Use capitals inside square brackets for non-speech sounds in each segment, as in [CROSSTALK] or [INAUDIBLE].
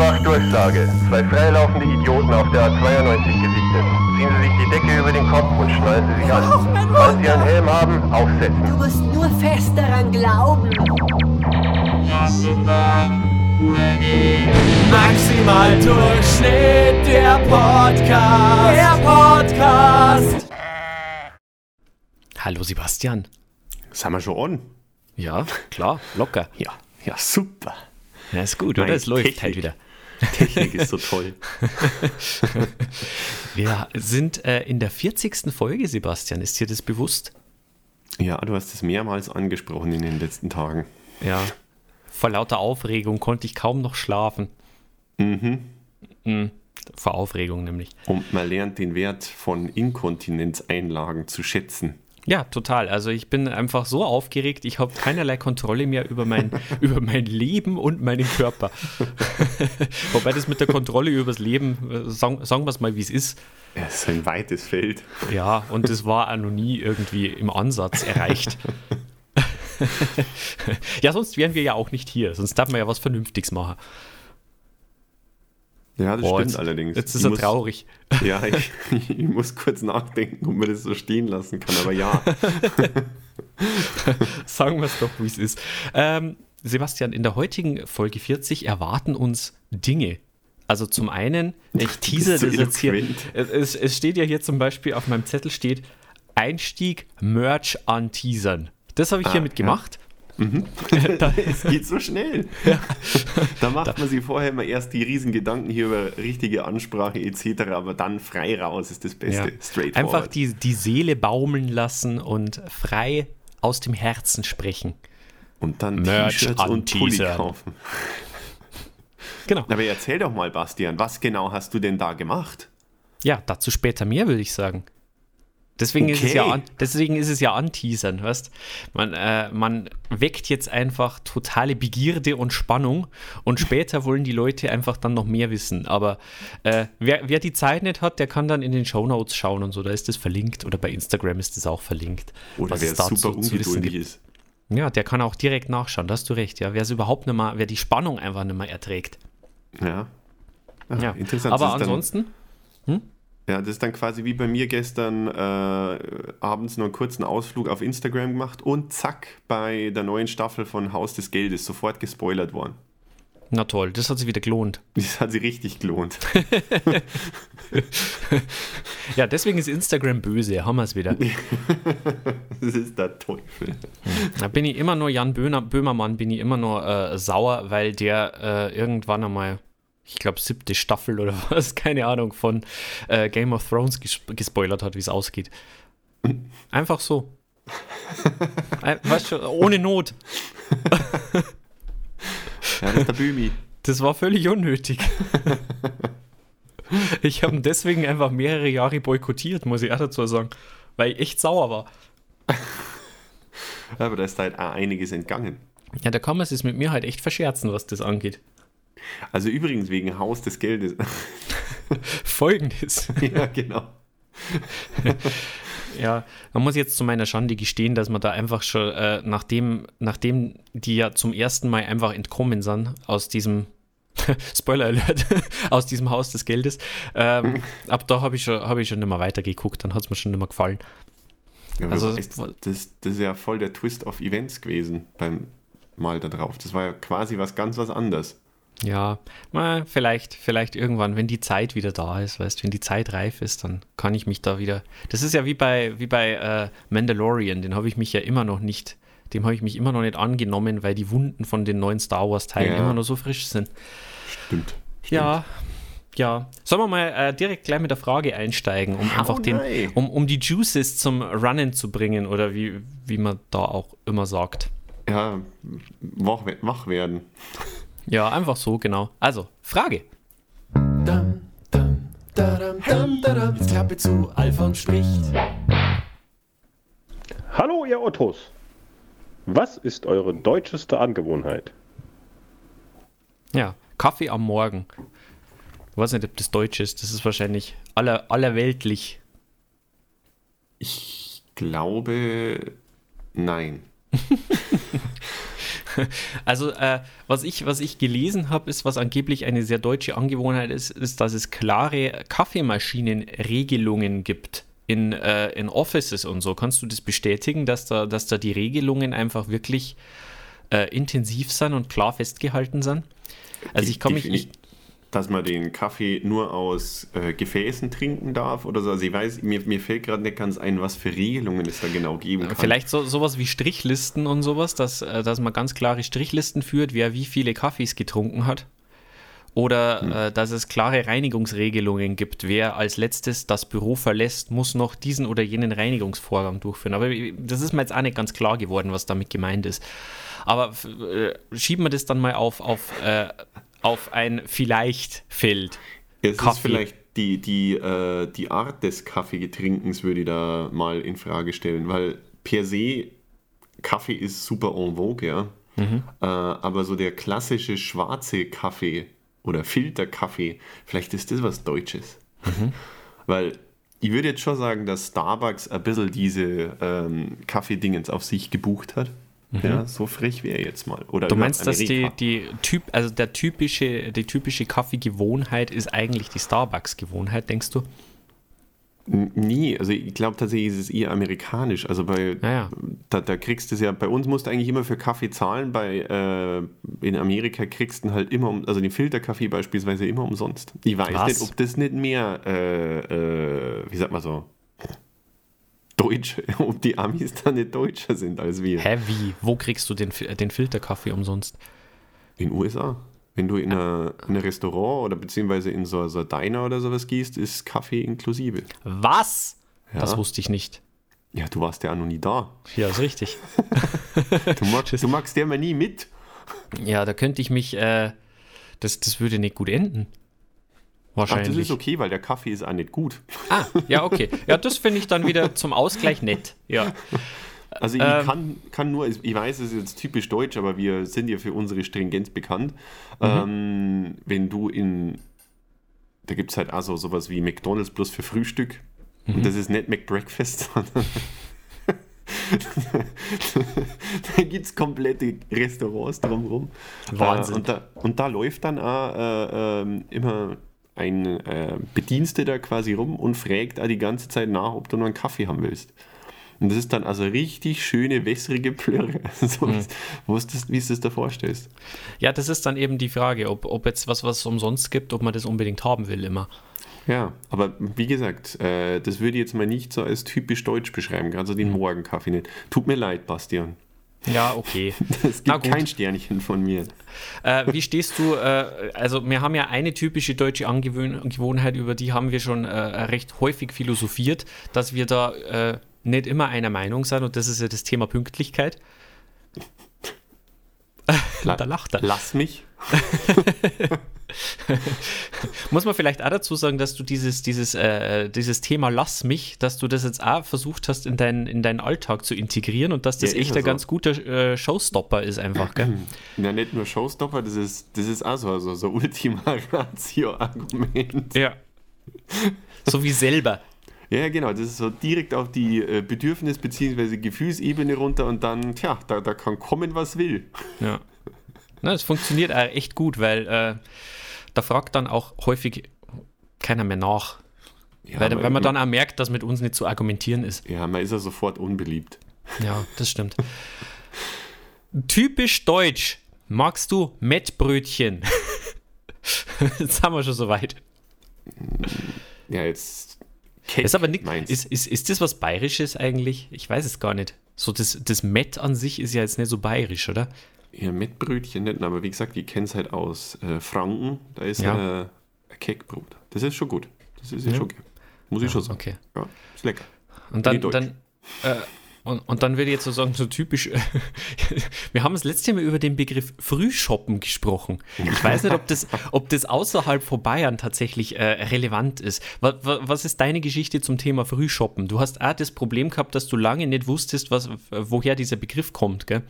Obacht, Durchsage. Zwei freilaufende Idioten auf der A92 gesichtet. Ziehen Sie sich die Decke über den Kopf und schnallen Sie sich an. Falls Sie einen Helm haben, aufsetzen. Du musst nur fest daran glauben. Maximal Durchschnitt, der Podcast. Der Podcast. Hallo Sebastian. Sind wir schon on? Ja, klar, locker. Ja, ja, super. Ja, ist gut, Nein, oder? Es läuft halt wieder. Technik ist so toll. [LAUGHS] Wir sind äh, in der 40. Folge, Sebastian. Ist dir das bewusst? Ja, du hast es mehrmals angesprochen in den letzten Tagen. Ja. Vor lauter Aufregung konnte ich kaum noch schlafen. Mhm. Vor Aufregung nämlich. Und man lernt den Wert von Inkontinenzeinlagen zu schätzen. Ja, total. Also ich bin einfach so aufgeregt, ich habe keinerlei Kontrolle mehr über mein, [LAUGHS] über mein Leben und meinen Körper. [LAUGHS] Wobei das mit der Kontrolle über das Leben, äh, sagen, sagen wir es mal, wie es ist. Es ist ein weites Feld. Ja, und das war auch noch nie irgendwie im Ansatz erreicht. [LAUGHS] ja, sonst wären wir ja auch nicht hier. Sonst darf man ja was Vernünftiges machen. Ja, das Boah, stimmt jetzt, allerdings. Jetzt ist er muss- traurig. [LAUGHS] Ja, ich, ich muss kurz nachdenken, ob man das so stehen lassen kann. Aber ja, [LAUGHS] Sagen wir es doch, wie es ist. Ähm, Sebastian, in der heutigen Folge 40 erwarten uns Dinge. Also zum einen, ich [LAUGHS] teaser das jetzt hier. Es, es steht ja hier zum Beispiel auf meinem Zettel steht Einstieg Merch anteasern. Das habe ich Ah, hiermit ja. gemacht. [LAUGHS] es geht so schnell. Da macht man sich vorher immer erst die riesen Gedanken hier über richtige Ansprache etc., aber dann frei raus ist das Beste. ja, Straightforward. einfach die, die Seele baumeln lassen und frei aus dem Herzen sprechen. Und dann T-Shirts und Pulli kaufen. Genau. Aber erzähl doch mal, Bastian, was genau hast du denn da gemacht? Ja, dazu später mehr, würde ich sagen. Deswegen, ist es ja Okay. an, deswegen ist es ja anteasern, weißt man, äh, man weckt jetzt einfach totale Begierde und Spannung und [LAUGHS] später wollen die Leute einfach dann noch mehr wissen. Aber äh, wer, wer die Zeit nicht hat, der kann dann in den Shownotes schauen und so, da ist das verlinkt oder bei Instagram ist das auch verlinkt. Oder was wer dazu super zu wissen ungeduldig ist. Ja, der kann auch direkt nachschauen, da hast du recht. Ja, wer es überhaupt nicht mehr, wer die Spannung einfach nicht mehr erträgt. Ja. Ach, Ja, Interessant. aber ansonsten, Dann, ja, das ist dann quasi wie bei mir gestern äh, abends noch einen kurzen Ausflug auf Instagram gemacht und zack, bei der neuen Staffel von Haus des Geldes sofort gespoilert worden. na toll, das hat sich wieder gelohnt. [LAUGHS] Das hat sich richtig gelohnt. [LAUGHS] Ja, deswegen ist Instagram böse, haben wir es wieder. [LAUGHS] Das ist der Teufel. Da bin ich immer nur Jan Böhner, Böhmermann, bin ich immer nur äh, sauer, weil der äh, irgendwann einmal, ich glaube, siebte Staffel oder [LAUGHS] was, keine Ahnung, von äh, Game of Thrones ges gespoilert hat, wie es ausgeht. Einfach so. [LAUGHS] Ein, weißt du, ohne Not. Ja, das ist der Bümi. Das war völlig unnötig. [LAUGHS] Ich habe ihn deswegen einfach mehrere Jahre boykottiert, muss ich auch dazu sagen, weil ich echt sauer war. Aber da ist halt auch einiges entgangen. Ja, da kann man es mit mir halt echt verscherzen, was das angeht. Also übrigens wegen Haus des Geldes. [LAUGHS] Folgendes. [LAUGHS] ja, genau. [LAUGHS] Ja, man muss jetzt zu meiner Schande gestehen, dass man da einfach schon, äh, nachdem, nachdem die ja zum ersten Mal einfach entkommen sind aus diesem, Spoiler Alert, aus diesem Haus des Geldes, ähm, ab da habe ich, schon- hab ich schon nicht mehr weitergeguckt, dann hat es mir schon nicht mehr gefallen. Ja, Also- weißt, das, das ist ja voll der Twist of Events gewesen beim Mal da drauf. Das war ja quasi was ganz was anderes. Ja, mal vielleicht, vielleicht irgendwann, wenn die Zeit wieder da ist, weißt wenn die Zeit reif ist, dann kann ich mich da wieder. Das ist ja wie bei, wie bei äh, Mandalorian, den habe ich mich ja immer noch nicht, dem habe ich mich immer noch nicht angenommen, weil die Wunden von den neuen Star Wars-Teilen Ja. immer noch so frisch sind. Stimmt. Ja, ja. Sollen wir mal äh, direkt gleich mit der Frage einsteigen, um einfach den, rein. um, um die Juices zum Runnen zu bringen oder wie, wie man da auch immer sagt. Ja, wach, wach werden. Ja, einfach so, genau. Also, Frage. Dam, dam, dadam, dam, dadam. Jetzt Klappe zu, Alfons spricht. Hallo, ihr Ottos. Was ist eure deutscheste Angewohnheit? Ja, Kaffee am Morgen. Ich weiß nicht, ob das Deutsch ist. Das ist wahrscheinlich aller, allerweltlich. Ich glaube, nein. [LAUGHS] [LAUGHS] Also, äh, was, ich, was ich gelesen habe, ist, was angeblich eine sehr deutsche Angewohnheit ist, ist, dass es klare Kaffeemaschinenregelungen gibt in, äh, in Offices und so. Kannst du das bestätigen, dass da, dass da die Regelungen einfach wirklich äh, intensiv sind und klar festgehalten sind? Also, ich kann mich. Ich, dass man den Kaffee nur aus äh, Gefäßen trinken darf oder so. Also ich weiß, mir, mir fällt gerade nicht ganz ein, was für Regelungen es da genau geben kann. Vielleicht so, sowas wie Strichlisten und sowas, dass, äh, dass man ganz klare Strichlisten führt, wer wie viele Kaffees getrunken hat. Oder hm. äh, dass es klare Reinigungsregelungen gibt. Wer als letztes das Büro verlässt, muss noch diesen oder jenen Reinigungsvorgang durchführen. Aber das ist mir jetzt auch nicht ganz klar geworden, was damit gemeint ist. Aber äh, schieben wir das dann mal auf, auf äh, auf ein vielleicht Feld. Es Kaffee. ist vielleicht die, die, äh, die Art des Kaffeegetrinkens würde ich da mal in Frage stellen, weil per se Kaffee ist super en vogue, ja. Mhm. Äh, aber so der klassische schwarze Kaffee oder Filterkaffee, vielleicht ist das was Deutsches. Mhm. Weil ich würde jetzt schon sagen, dass Starbucks ein bisschen diese ähm, Kaffeedingens auf sich gebucht hat. Mhm. Ja, so frech wäre jetzt mal. Oder du meinst, dass die, die typ, also der typische, die typische Kaffeegewohnheit ist eigentlich die Starbucks-Gewohnheit, denkst du? Nie, also ich glaube tatsächlich ist es eher amerikanisch. Also bei ja. da, da, kriegst du es ja, bei uns musst du eigentlich immer für Kaffee zahlen, bei äh, in Amerika kriegst du halt immer, also den Filterkaffee beispielsweise immer umsonst. Ich weiß Was? nicht, ob das nicht mehr, äh, äh, wie sagt man so, Deutsch, [LAUGHS] ob die Amis da nicht deutscher sind als wir. Hä, wie? Wo kriegst du den, den Filterkaffee umsonst? In USA. Wenn du in, eine, in ein Restaurant oder beziehungsweise in so, so Diner oder sowas gehst, ist Kaffee inklusive. Was? Ja. Das wusste ich nicht. Ja, du warst ja noch nie da. Ja, ist richtig. [LAUGHS] du, magst, du magst ja mal nie mit. Ja, da könnte ich mich, äh, das, das würde nicht gut enden. Wahrscheinlich. Ach, das ist okay, weil der Kaffee ist auch nicht gut. Ah, ja, okay. Ja, das finde ich dann wieder zum Ausgleich nett. Ja. Also ich ähm, kann, kann nur, ich weiß, es ist jetzt typisch deutsch, aber wir sind ja für unsere Stringenz bekannt. Mhm. Ähm, wenn du in, da gibt es halt auch so sowas wie McDonalds plus für Frühstück. Mhm. Und das ist nicht McBreakfast, [LAUGHS] sondern da gibt es komplette Restaurants drumherum. Wahnsinn. Äh, und, da, und da läuft dann auch äh, äh, immer ein äh, Bediensteter quasi rum und fragt auch die ganze Zeit nach, ob du noch einen Kaffee haben willst. Und das ist dann also richtig schöne, wässrige Plörre, [LAUGHS] so mhm. wie, das, wie du das da vorstellst. Ja, das ist dann eben die Frage, ob, ob jetzt was, was es umsonst gibt, ob man das unbedingt haben will immer. Ja, aber wie gesagt, äh, das würde ich jetzt mal nicht so als typisch deutsch beschreiben, gerade so den mhm. Morgenkaffee nicht. Tut mir leid, Bastian. Ja, okay. [LAUGHS] Es gibt kein Sternchen von mir. Äh, wie stehst du, äh, also wir haben ja eine typische deutsche Angewohnheit, über die haben wir schon äh, recht häufig philosophiert, dass wir da äh, nicht immer einer Meinung sind und das ist ja das Thema Pünktlichkeit. [LAUGHS] da lacht er. Lass mich. [LAUGHS] [LAUGHS] Muss man vielleicht auch dazu sagen, dass du dieses, dieses, äh, dieses Thema Lass mich, dass du das jetzt auch versucht hast, in, dein, in deinen Alltag zu integrieren und dass das ja, echt ein so. ganz guter äh, Showstopper ist einfach, gell? [CLEARS THROAT] Ja, nicht nur Showstopper, das ist, das ist auch so, so, so Ultima Ratio-Argument. Ja. So wie selber. [LAUGHS] Ja, genau, das ist so direkt auf die äh, Bedürfnis- bzw. Gefühlsebene runter und dann, tja, da, da kann kommen, was will. Ja. Na, das funktioniert echt gut, weil äh, da fragt dann auch häufig keiner mehr nach. Ja, weil, man, weil man dann auch merkt, dass mit uns nicht zu argumentieren ist. Ja, man ist ja sofort unbeliebt. Ja, das stimmt. Typisch deutsch. Magst du Mettbrötchen? [LAUGHS] jetzt haben wir schon soweit. Ja, jetzt. Cake ist aber nicht. Ist, ist, ist das was Bayerisches eigentlich? Ich weiß es gar nicht. So, das, das Met an sich ist ja jetzt nicht so bayerisch, oder? Ja, Mettbrötchen nicht, aber wie gesagt, ich kenne es halt aus äh, Franken. Da ist ja. äh, ein Keckbrot. Das ist schon gut. Das ist ja. schon okay. Muss ich schon sagen. Okay. Ja, ist lecker. Und dann, dann äh, und, und dann würde ich jetzt so sagen, so typisch, [LAUGHS] wir haben das letzte Mal über den Begriff Frühshoppen gesprochen. Ich weiß nicht, ob das, [LAUGHS] ob das außerhalb von Bayern tatsächlich äh, relevant ist. Was, was, ist deine Geschichte zum Thema Frühshoppen? Du hast auch das Problem gehabt, dass du lange nicht wusstest, was, woher dieser Begriff kommt, gell?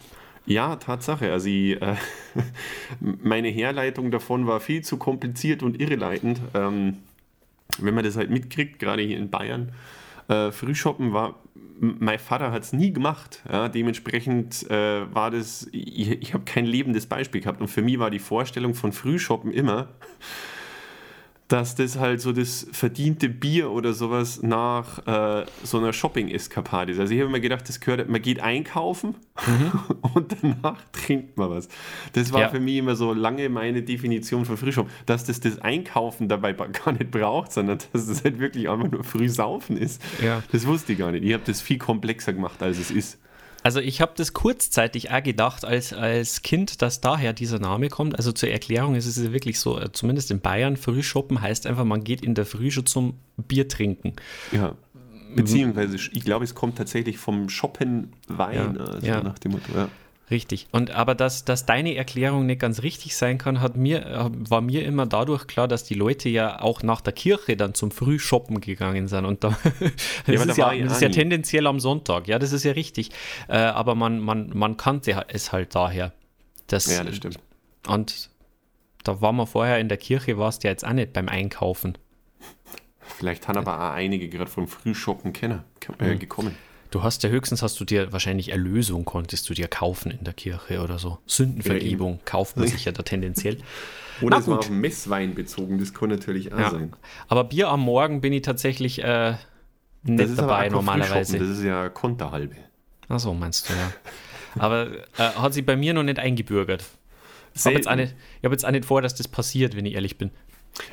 Ja, Tatsache. Also ich, äh, [LAUGHS] meine Herleitung davon war viel zu kompliziert und irreleitend. Ähm, wenn man das halt mitkriegt, gerade hier in Bayern, Äh, Frühshoppen war, mein Vater hat es nie gemacht. Ja, dementsprechend äh, war das, ich, ich habe kein lebendes Beispiel gehabt. Und für mich war die Vorstellung von Frühshoppen immer, dass das halt so das verdiente Bier oder sowas nach äh, so einer Shopping-Eskapade ist. Also ich habe mir gedacht, das gehört, man geht einkaufen [LAUGHS] und danach trinkt man was. Das war Ja. für mich immer so lange meine Definition von Frühschoppen, dass das das Einkaufen dabei gar nicht braucht, sondern [LAUGHS] dass es halt wirklich einfach nur früh saufen ist. Ja. Das wusste ich gar nicht. Ich habe das viel komplexer gemacht, als es ist. Also ich habe das kurzzeitig auch gedacht als, als Kind, dass daher dieser Name kommt. Also zur Erklärung ist es ja wirklich so, äh, zumindest in Bayern, Frühshoppen heißt einfach, man geht in der Früh schon zum Bier trinken. Ja. Beziehungsweise, ich glaube, es kommt tatsächlich vom Shoppen Wein, Ja. also Ja. nach dem Motto. Ja. Richtig. Und aber dass, dass deine Erklärung nicht ganz richtig sein kann, hat mir, äh, war mir immer dadurch klar, dass die Leute ja auch nach der Kirche dann zum Frühshoppen gegangen sind. Und da, [LAUGHS] das, da ist, ja, war ich das ist ja tendenziell am Sonntag. Ja, das ist ja richtig. Äh, aber man, man, man kannte es halt daher. Das, ja, das stimmt. Und da waren wir vorher in der Kirche, warst du ja jetzt auch nicht beim Einkaufen. Vielleicht haben aber auch einige gerade vom Frühshoppen kennen, äh, gekommen. Du hast ja höchstens hast du dir wahrscheinlich Erlösung konntest du dir kaufen in der Kirche oder so. Sündenvergebung kauft man sich ja da tendenziell. [LAUGHS] Oder Na es war gut. auf Messwein bezogen, das kann natürlich auch Ja. sein. Aber Bier am Morgen bin ich tatsächlich äh, nicht Das ist aber dabei normalerweise. Das ist ja Konterhalbe. Ach so, meinst du, ja. Aber äh, hat sich bei mir noch nicht eingebürgert. Ich habe jetzt, auch Selten. nicht- ich hab jetzt auch nicht vor, dass das passiert, wenn ich ehrlich bin.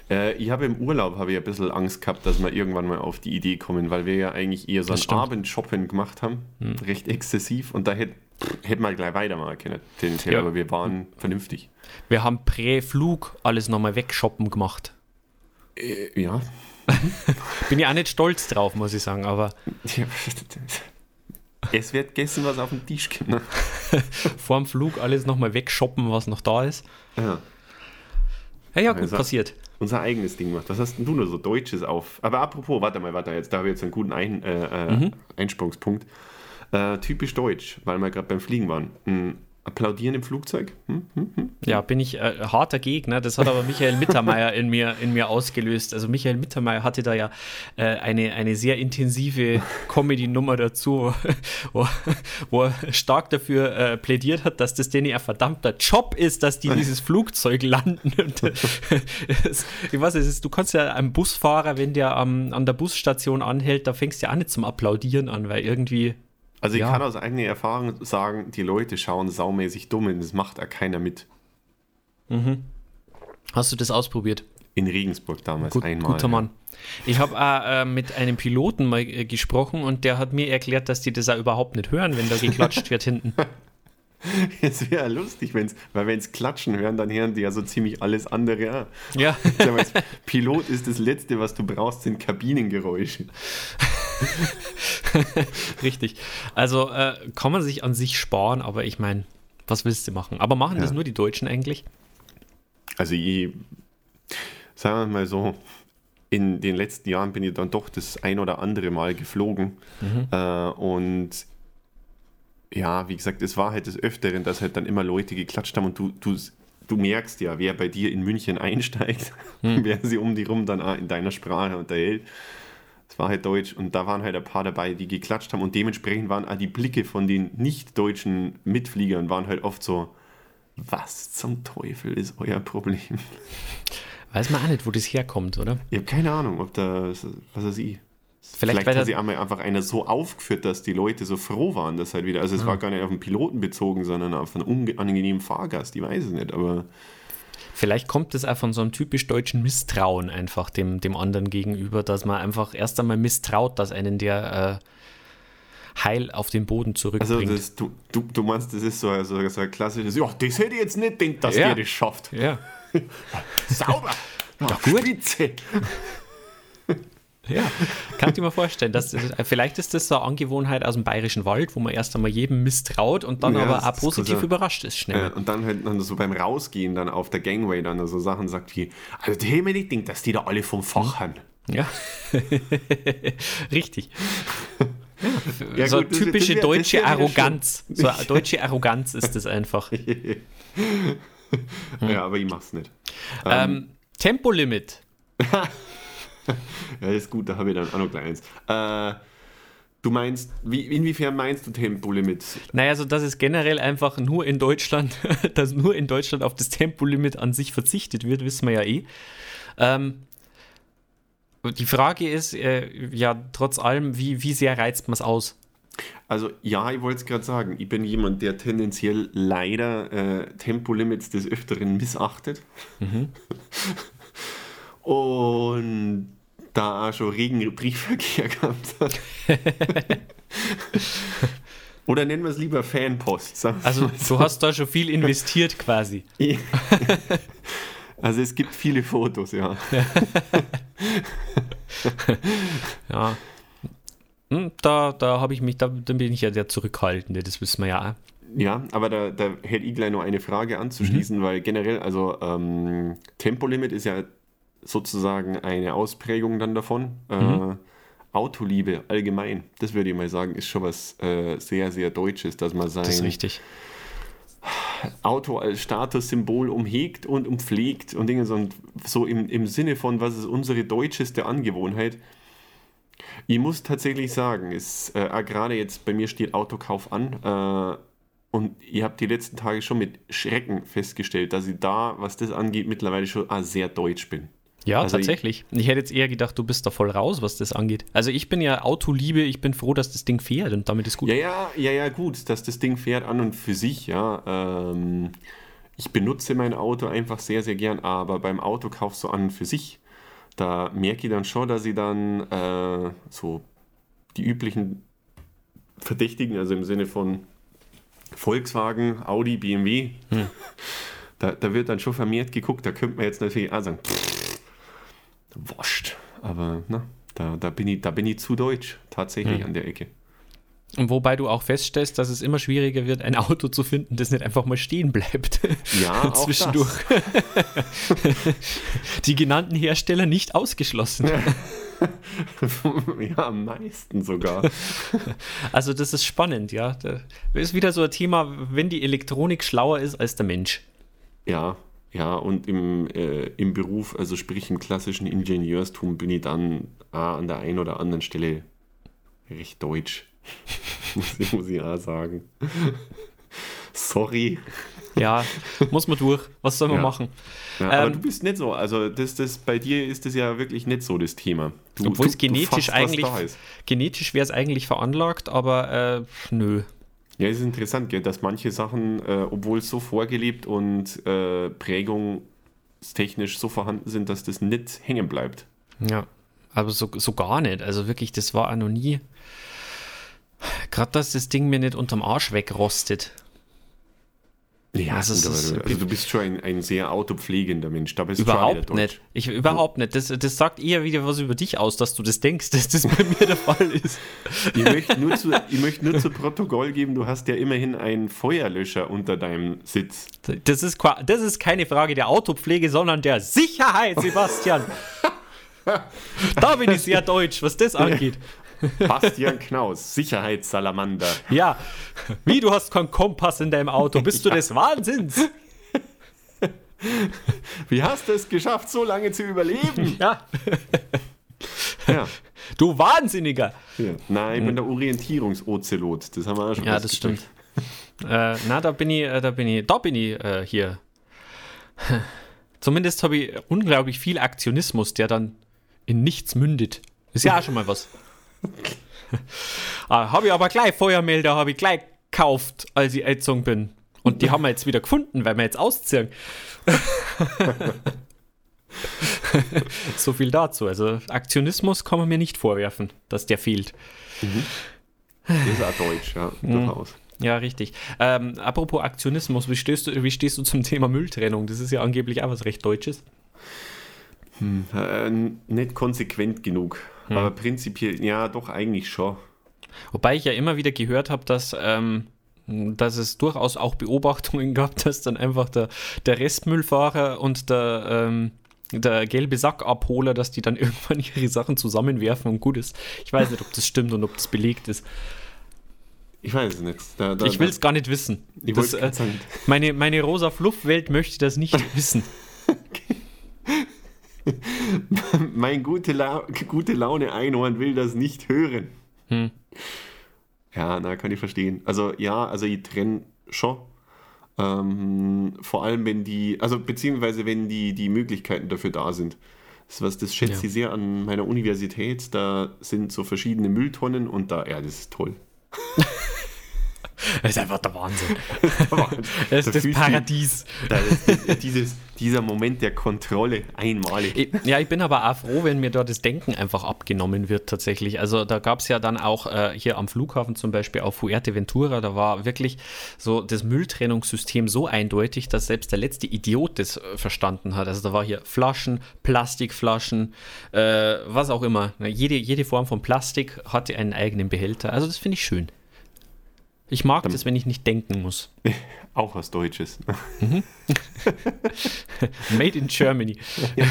Äh, ich habe im Urlaub habe ich ein bisschen Angst gehabt, dass wir irgendwann mal auf die Idee kommen, weil wir ja eigentlich eher so ein stimmt. Hm. Abendshoppen gemacht haben, recht exzessiv und da hätte hätte man gleich weitermachen können, tendenziell, Ja. aber wir waren vernünftig. Wir haben prä-Flug alles nochmal wegshoppen gemacht. Äh, ja. [LAUGHS] Bin ich auch nicht stolz drauf, muss ich sagen, aber es wird gegessen, was auf dem Tisch kommt. Ne? [LAUGHS] vor dem Flug alles nochmal wegshoppen, was noch da ist. Ja. Ja, ja, gut Also- passiert. Unser eigenes Ding gemacht. Was hast denn du nur so Deutsches auf? Aber apropos, warte mal, warte, jetzt, da habe ich jetzt einen guten Ein, äh, äh, Mhm. Einsprungspunkt. Äh, typisch deutsch, weil wir gerade beim Fliegen waren. Hm, applaudieren im Flugzeug? Hm? Hm? Hm? Ja, bin ich äh, harter Gegner. Das hat aber Michael Mittermeier in mir, in mir ausgelöst. Also Michael Mittermeier hatte da ja äh, eine, eine sehr intensive Comedy-Nummer dazu, [LAUGHS] wo, wo er stark dafür äh, plädiert hat, dass das denen ein verdammter Job ist, dass die dieses Flugzeug landen. Und, äh, ich weiß, ist, du kannst ja einem Busfahrer, wenn der am, an der Busstation anhält, da fängst du ja auch nicht zum Applaudieren an, weil irgendwie Also ich Ja. kann aus eigener Erfahrung sagen, die Leute schauen saumäßig dumm und das macht auch keiner mit. Hast du das ausprobiert? In Regensburg damals Gut, einmal. guter Mann. Ich habe äh, mit einem Piloten mal äh, gesprochen und der hat mir erklärt, dass die das auch überhaupt nicht hören, wenn da geklatscht wird hinten. [LAUGHS] [LAUGHS] Es wäre lustig, wenn's, weil wenn es klatschen hören, dann hören die ja so ziemlich alles andere auch. Ja, Pilot ist das Letzte, was du brauchst, sind Kabinengeräusche. [LAUGHS] richtig. Also äh, kann man sich an sich sparen, aber ich meine, was willst du machen? Aber machen das Ja. nur die Deutschen eigentlich? Also ich, sagen wir mal so, in den letzten Jahren bin ich dann doch das ein oder andere Mal geflogen. Äh, und ja, wie gesagt, es war halt des Öfteren, dass halt dann immer Leute geklatscht haben und du, du, du merkst ja, wer bei dir in München einsteigt, [LAUGHS] wer sie um die rum dann auch in deiner Sprache unterhält. Es war halt Deutsch und da waren halt ein paar dabei, die geklatscht haben und dementsprechend waren auch die Blicke von den nicht-deutschen Mitfliegern waren halt oft so, was zum Teufel ist euer Problem? Weiß man auch nicht, wo das herkommt, oder? Ich habe keine Ahnung, ob da, was weiß ich. Vielleicht, Vielleicht, hat sie einmal einfach einer so aufgeführt, dass die Leute so froh waren, dass halt wieder, also es Ah. war gar nicht auf den Piloten bezogen, sondern auf einen unangenehmen Fahrgast, ich weiß es nicht, aber Vielleicht kommt das auch von so einem typisch deutschen Misstrauen einfach dem, dem anderen gegenüber, dass man einfach erst einmal misstraut, dass einen der äh, heil auf den Boden also zurückbringt. das, du, du, du meinst, das ist so, so, so ein klassisches, ja, das hätte ich jetzt nicht gedacht, dass Ja. ihr das schafft. ja. [LAUGHS] Sauber! Ja, gut. Spitze! Ja, kann ich mir vorstellen. Dass, vielleicht ist das so eine Angewohnheit aus dem bayerischen Wald, wo man erst einmal jedem misstraut und dann Ja, aber das auch positiv ja. überrascht ist schnell. Äh, und dann halt dann so beim Rausgehen dann auf der Gangway dann so Sachen sagt wie, also die mir nicht gedacht, dass die da alle vom Fach haben. Ja, [LAUGHS] richtig. Ja, so gut, das- typische das das deutsche wieder Arroganz. So eine deutsche Arroganz ist das einfach. [LAUGHS] Ja, aber ich mach's nicht. Ähm, Tempolimit. [LAUGHS] [LAUGHS] Ja, ist gut, da habe ich dann auch noch eins. Äh, Du meinst, wie, inwiefern meinst du Tempolimit? Naja, also dass es generell einfach nur in Deutschland, [LAUGHS] dass nur in Deutschland auf das Tempolimit an sich verzichtet wird, wissen wir ja eh. Ähm, die Frage ist äh, ja trotz allem, wie, wie sehr reizt man es aus? Also ja, ich wollte es gerade sagen, ich bin jemand, der tendenziell leider äh, Tempolimits des Öfteren missachtet. Mhm. [LAUGHS] Und da auch schon regen Briefverkehr gehabt hat. [LAUGHS] Oder nennen wir es lieber Fanpost. Also du hast da schon viel investiert quasi. Also es gibt viele Fotos, ja. [LAUGHS] ja. Hm, da, da habe ich mich, da, da bin ich ja der Zurückhaltende, das wissen wir ja. Ja, aber da, da hätte ich gleich noch eine Frage anzuschließen, mhm. weil generell, also ähm, Tempolimit ist ja sozusagen eine Ausprägung dann davon. Äh, mhm. Äh, Autoliebe allgemein, das würde ich mal sagen, ist schon was äh, sehr, sehr Deutsches, dass man sein das ist richtig. Auto als Statussymbol umhegt und umpflegt und Dinge so, so im, im Sinne von, was ist unsere deutscheste Angewohnheit. Ich muss tatsächlich sagen, ist, äh, gerade jetzt bei mir steht Autokauf an äh, und ihr habt die letzten Tage schon mit Schrecken festgestellt, dass ich da, was das angeht, mittlerweile schon ah, sehr deutsch bin. Ja, also tatsächlich. Ich, ich, hätte jetzt eher gedacht, du bist da voll raus, was das angeht. Also ich bin ja Autoliebe, ich bin froh, dass das Ding fährt und damit ist gut. Ja, ja, ja, ja, gut, dass das Ding fährt an und für sich, ja. Ähm, ich benutze mein Auto einfach sehr, sehr gern, aber beim Autokauf so an und für sich, da merke ich dann schon, dass ich dann äh, so die üblichen Verdächtigen, also im Sinne von Volkswagen, Audi, BMW, hm. [LAUGHS] da, da wird dann schon vermehrt geguckt. Da könnte man jetzt natürlich auch sagen, pff, wurscht. Aber na, da, da, bin ich, da bin ich zu deutsch, tatsächlich mhm. an der Ecke. Und wobei du auch feststellst, dass es immer schwieriger wird, ein Auto zu finden, das nicht einfach mal stehen bleibt. [LAUGHS] Ja, zwischendurch. [LAUGHS] Die genannten Hersteller nicht ausgeschlossen. ja, [LAUGHS] am meisten sogar. Also das ist spannend, ja. Das ist wieder so ein Thema, wenn die Elektronik schlauer ist als der Mensch. Ja, ja, und im, äh, im Beruf, also sprich im klassischen Ingenieurstum, bin ich dann äh, an der einen oder anderen Stelle recht deutsch. [LAUGHS] muss, ich, muss ich auch sagen. Sorry. Ja, muss man durch. Was soll man ja. machen? Ja, aber ähm, du bist nicht so. Also das, das, bei dir ist das ja wirklich nicht so das Thema. Du, obwohl es genetisch eigentlich, genetisch wäre es eigentlich veranlagt, aber äh, nö. Ja, es ist interessant, gell, dass manche Sachen, äh, obwohl so vorgelebt und äh, prägungstechnisch so vorhanden sind, dass das nicht hängen bleibt. Ja, aber so, so gar nicht. Also wirklich, das war auch noch nie. Gerade, dass das Ding mir nicht unterm Arsch wegrostet. Ja, also, gut, du, also, du, bist schon ein, ein sehr autopflegender Mensch. Da bist überhaupt nicht. Ich, überhaupt nicht. Das, das sagt eher wieder was über dich aus, dass du das denkst, [LAUGHS] dass das bei mir der Fall ist. Ich möchte, nur zu, ich möchte nur zu Protokoll geben, du hast ja immerhin einen Feuerlöscher unter deinem Sitz. Das ist, das ist keine Frage der Autopflege, sondern der Sicherheit, Sebastian. [LAUGHS] da bin ich sehr deutsch, was das angeht. Bastian Knaus, Sicherheitssalamander. Ja, wie du hast keinen Kompass in deinem Auto, bist du [LAUGHS] ja. des Wahnsinns? [LAUGHS] Wie hast du es geschafft, so lange zu überleben? [LAUGHS] Ja. ja. Du Wahnsinniger! Ja. Nein, ich bin der Orientierungsozelot. Das haben wir auch schon Ja, das stimmt. äh, na, da bin ich, äh, da bin ich, da bin ich äh, hier. Zumindest habe ich unglaublich viel Aktionismus, der dann in nichts mündet. Ist ja auch schon mal was ah, habe ich aber gleich Feuermelder, habe ich gleich gekauft, als ich Ätzung bin. Und die haben wir jetzt wieder gefunden, weil wir jetzt ausziehen. [LAUGHS] so viel dazu. Also Aktionismus kann man mir nicht vorwerfen, dass der fehlt. Mhm. Das ist auch deutsch, ja, mhm. durchaus. Ja, richtig. Ähm, apropos Aktionismus, wie stehst, du, wie stehst du zum Thema Mülltrennung? Das ist ja angeblich auch was recht Deutsches. Hm, äh, nicht konsequent genug. Hm. Aber prinzipiell, ja, doch eigentlich schon. Wobei ich ja immer wieder gehört habe, dass, ähm, dass es durchaus auch Beobachtungen gab, [LAUGHS] dass dann einfach der, der Restmüllfahrer und der, ähm, der gelbe Sackabholer, dass die dann [LAUGHS] irgendwann ihre Sachen zusammenwerfen und gut ist. Ich weiß nicht, ob das stimmt und ob das belegt ist. Ich weiß es nicht. Da, da, ich will es gar nicht wissen. Das, äh, meine, meine rosa Fluffwelt möchte das nicht [LAUGHS] wissen. [LAUGHS] mein gute, La gute Laune Einhorn will das nicht hören. Hm. Ja, na, kann ich verstehen. Also ja, also ich trenne schon. Ähm, vor allem, wenn die, also beziehungsweise wenn die, die Möglichkeiten dafür da sind. Das, was, das schätze Ja. ich sehr an meiner Universität. Da sind so verschiedene Mülltonnen und da, ja, das ist toll. [LAUGHS] [LAUGHS] Das ist einfach der Wahnsinn. Da [LAUGHS] Das ist das fühlst du- Paradies. Da ist dieses, dieser Moment der Kontrolle einmalig. Ja, ich bin aber auch froh, wenn mir da das Denken einfach abgenommen wird tatsächlich. Also da gab es ja dann auch äh, hier am Flughafen zum Beispiel auf Fuerteventura, da war wirklich so das Mülltrennungssystem so eindeutig, dass selbst der letzte Idiot das äh, verstanden hat. Also da war hier Flaschen, Plastikflaschen, äh, was auch immer. Na, Jede, jede Form von Plastik hatte einen eigenen Behälter. Also das finde ich schön. Ich mag das, wenn ich nicht denken muss. [LAUGHS] Auch was Deutsches. [LAUGHS] Made in Germany. [LAUGHS]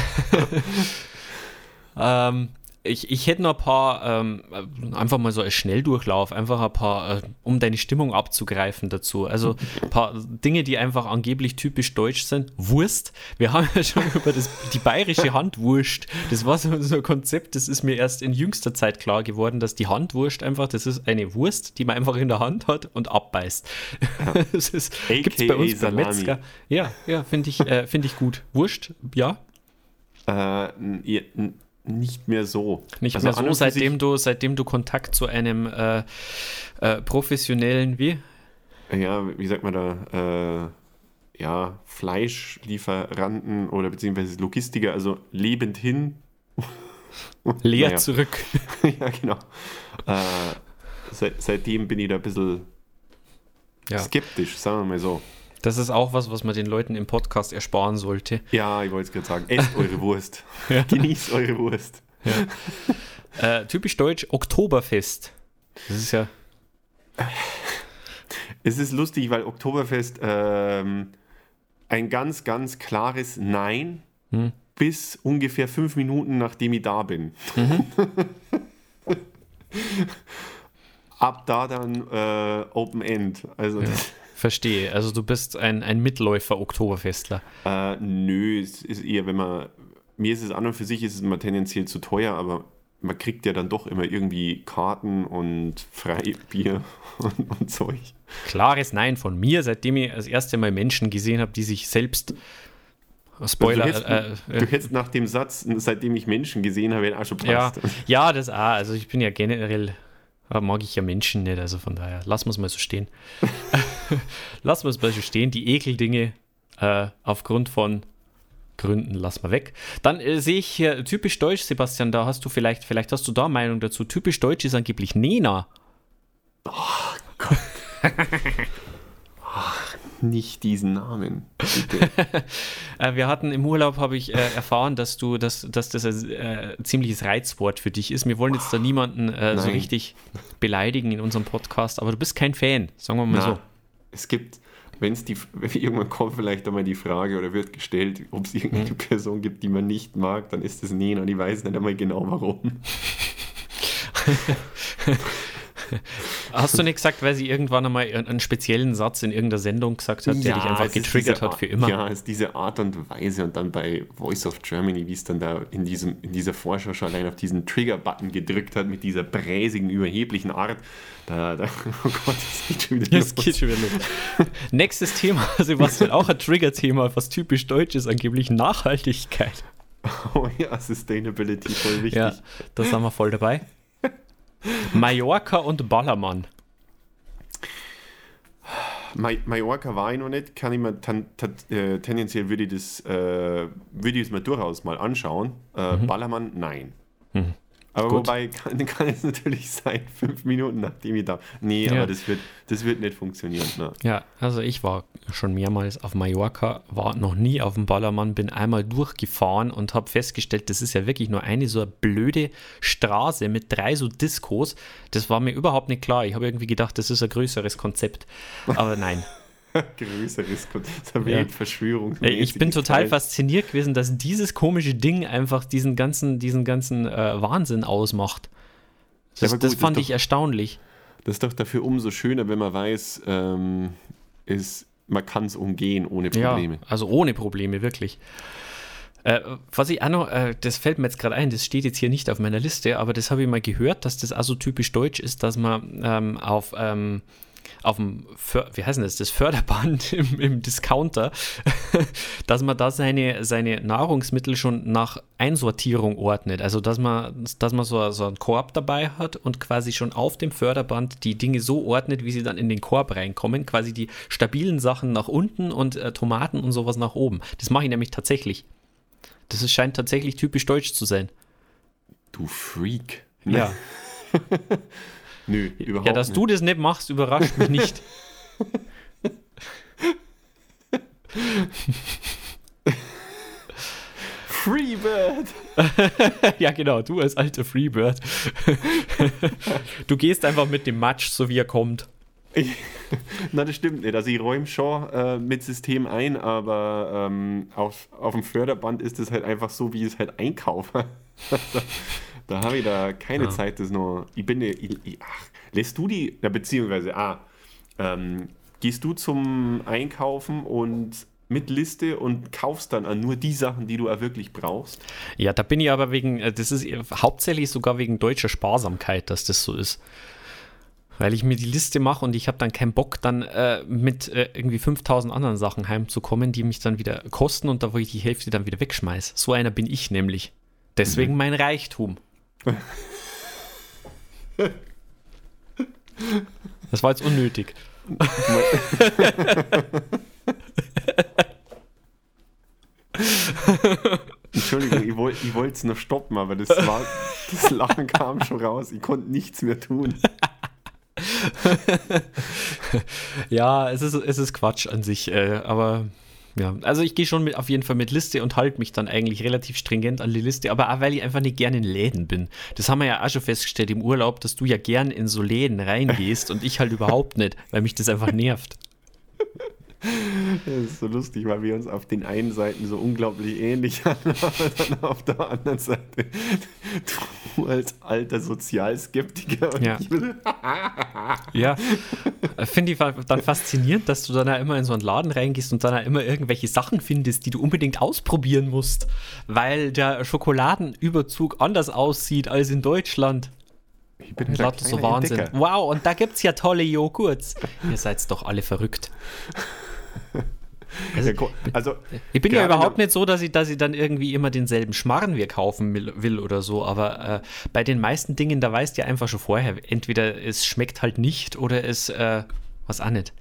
ähm, ich, ich hätte noch ein paar, ähm, einfach mal so als Schnelldurchlauf, einfach ein paar, äh, um deine Stimmung abzugreifen dazu. Also ein [LAUGHS] paar Dinge, die einfach angeblich typisch deutsch sind. Wurst. Wir haben ja schon über das, die bayerische Handwurst. Das war so, so ein Konzept, das ist mir erst in jüngster Zeit klar geworden, dass die Handwurst einfach, das ist eine Wurst, die man einfach in der Hand hat und abbeißt. [LAUGHS] das ist, gibt's bei uns beim Salami. Metzger. Ja, ja, finde ich, äh, find ich gut. Wurst, ja, Äh, nicht mehr so. Nicht Also mehr so, seitdem du, seitdem du Kontakt zu einem äh, äh, professionellen, wie? Ja, wie sagt man da? Äh, ja, Fleischlieferanten oder beziehungsweise Logistiker, also lebend hin. [LAUGHS] Leer Naja. zurück. [LAUGHS] ja, genau. Äh, seit, seitdem bin ich da ein bisschen Ja. skeptisch, sagen wir mal so. Das ist auch was, was man den Leuten im Podcast ersparen sollte. Ja, ich wollte es gerade sagen. Esst eure [LAUGHS] Wurst. Genießt eure Wurst. Äh, typisch deutsch, Oktoberfest. Das ist ja. Es ist lustig, weil Oktoberfest ähm, ein ganz, ganz klares Nein Hm. bis ungefähr fünf Minuten, nachdem ich da bin. Mhm. [LAUGHS] Ab da dann äh, Open End. Also das, Verstehe. Also du bist ein, ein Mitläufer-Oktoberfestler. äh, nö, es ist eher, wenn man, mir ist es an und für sich ist es immer tendenziell zu teuer, aber man kriegt ja dann doch immer irgendwie Karten und Freibier [LAUGHS] und, und Zeug. Klares Nein von mir, seitdem ich das erste Mal Menschen gesehen habe, die sich selbst. Spoiler. du, hättest, äh, äh, du hättest nach dem Satz, seitdem ich Menschen gesehen habe, auch schon Ja, passt. ja, das auch. Also ich bin ja generell, äh, mag ich ja Menschen nicht, also von daher, lassen wir es mal so stehen. [LAUGHS] lassen wir es mal so stehen. Die Ekeldinge äh, aufgrund von Gründen lassen wir weg. Dann äh, sehe ich hier typisch deutsch, Sebastian, da hast du vielleicht, vielleicht hast du da Meinung dazu. Typisch deutsch ist angeblich Nena. [LAUGHS] Nicht diesen Namen. [LAUGHS] Äh, wir hatten im Urlaub, habe ich äh, erfahren, dass du, dass, dass das ein äh, ziemliches Reizwort für dich ist. Wir wollen jetzt da niemanden äh, so richtig beleidigen in unserem Podcast, aber du bist kein Fan, sagen wir mal so. Na, es gibt, wenn es die, wenn irgendwann kommt vielleicht einmal die Frage oder wird gestellt, ob es irgendeine Hm. Person gibt, die man nicht mag, dann ist es Nena und ich weiß nicht einmal genau warum. [LAUGHS] Hast du nicht gesagt, weil sie irgendwann einmal einen speziellen Satz in irgendeiner Sendung gesagt hat, der dich einfach getriggert hat für immer? Ja, es ist diese Art und Weise und dann bei Voice of Germany, wie es dann da in, diesem, in dieser Vorschau schon allein auf diesen Trigger-Button gedrückt hat, mit dieser bräsigen, überheblichen Art. Da, da, [LAUGHS] oh Gott, das geht schon wieder Das los. geht schon wieder los. [LAUGHS] Nächstes Thema, Sebastian, auch ein Trigger-Thema, was typisch deutsch ist, angeblich Nachhaltigkeit. Oh ja, Sustainability, voll wichtig. Ja, da sind wir voll dabei. Mallorca und Ballermann. Ma- Mallorca war ich noch nicht, kann ich mir äh, tendenziell würde ich das äh, würde ich es mir durchaus mal anschauen. Äh, Ballermann, nein. Aber. Gut. wobei kann, kann es natürlich sein, [LAUGHS] fünf Minuten nachdem ich da. Nee, Ja. aber das wird, das wird nicht funktionieren. Ne? Ja, also ich war schon mehrmals auf Mallorca, war noch nie auf dem Ballermann, bin einmal durchgefahren und habe festgestellt, das ist ja wirklich nur eine so eine blöde Straße mit drei so Diskos. Das war mir überhaupt nicht klar. Ich habe irgendwie gedacht, das ist ein größeres Konzept. Aber nein. [LAUGHS] Größeres Kon- so eine Ja. Weltverschwörung. Ey, Ich bin total fasziniert gewesen, dass dieses komische Ding einfach diesen ganzen, diesen ganzen äh, Wahnsinn ausmacht. Das, aber gut, das fand doch- ich erstaunlich. Das ist doch dafür umso schöner, wenn man weiß, ähm, ist, man kann es umgehen ohne Probleme. Ja, also ohne Probleme, wirklich. Äh, was ich auch noch, äh, das fällt mir jetzt gerade ein, das steht jetzt hier nicht auf meiner Liste, aber das habe ich mal gehört, dass das also typisch deutsch ist, dass man ähm, auf, ähm, auf dem, För wie heißt das, das Förderband [LAUGHS] im, im Discounter, [LAUGHS] dass man da seine, seine Nahrungsmittel schon nach Einsortierung ordnet. Also, dass man, dass man so, so einen Korb dabei hat und quasi schon auf dem Förderband die Dinge so ordnet, wie sie dann in den Korb reinkommen. Quasi die stabilen Sachen nach unten und äh, Tomaten und sowas nach oben. Das mache ich nämlich tatsächlich. Das ist, scheint tatsächlich typisch deutsch zu sein. Du Freak. Ja. [LAUGHS] Nö, überhaupt Ja, dass nicht. du das nicht machst, überrascht mich nicht. [LAUGHS] Freebird! [LAUGHS] ja, genau, du als alter Freebird. du gehst einfach mit dem Matsch, so wie er kommt. Ich, [LAUGHS] na, das stimmt nicht. Also ich räume schon äh, mit System ein, aber ähm, auf, auf dem Förderband ist es halt einfach so, wie ich es halt einkaufe. Da habe ich da keine Ja. Zeit, das noch. Ich bin ich, ich, ach, lässt du die, na, beziehungsweise, ah, ähm, gehst du zum Einkaufen und mit Liste und kaufst dann an nur die Sachen, die du auch wirklich brauchst? Ja, da bin ich aber wegen, äh, das ist hauptsächlich sogar wegen deutscher Sparsamkeit, dass das so ist. Weil ich mir die Liste mache und ich habe dann keinen Bock, dann äh, mit äh, irgendwie 5000 anderen Sachen heimzukommen, die mich dann wieder kosten und da wo ich die Hälfte dann wieder wegschmeiß. So einer bin ich nämlich. Deswegen mein Reichtum. Das war jetzt unnötig. Entschuldigung, ich wollte es noch stoppen, aber das, war, das Lachen kam schon raus. Ich konnte nichts mehr tun. Ja, es ist, es ist Quatsch an sich, äh, aber ja, also ich gehe schon mit, auf jeden Fall mit Liste und halte mich dann eigentlich relativ stringent an die Liste, aber auch weil ich einfach nicht gerne in Läden bin. Das haben wir ja auch schon festgestellt im Urlaub, dass du ja gern in so Läden reingehst und ich halt überhaupt nicht, weil mich das einfach nervt. [LAUGHS] Das ist so lustig, weil wir uns auf den einen Seiten so unglaublich ähnlich [LAUGHS] anhören, aber dann auf der anderen Seite [LAUGHS] du als alter Sozialskeptiker und Ja. [LAUGHS] Ja, finde ich dann faszinierend, dass du dann auch immer in so einen Laden reingehst und dann auch immer irgendwelche Sachen findest, die du unbedingt ausprobieren musst, weil der Schokoladenüberzug anders aussieht als in Deutschland. ich bin Und halt so Wahnsinn. Entdecker. Wow, und da gibt's ja tolle Joghurts. Ihr seid doch alle verrückt. Ko- Also, Ich bin ja überhaupt nicht so, dass ich, dass ich dann irgendwie immer denselben Schmarren wir kaufen will, oder so, aber äh, bei den meisten Dingen, da weißt du ja einfach schon vorher, entweder es schmeckt halt nicht oder es, äh, was auch nicht.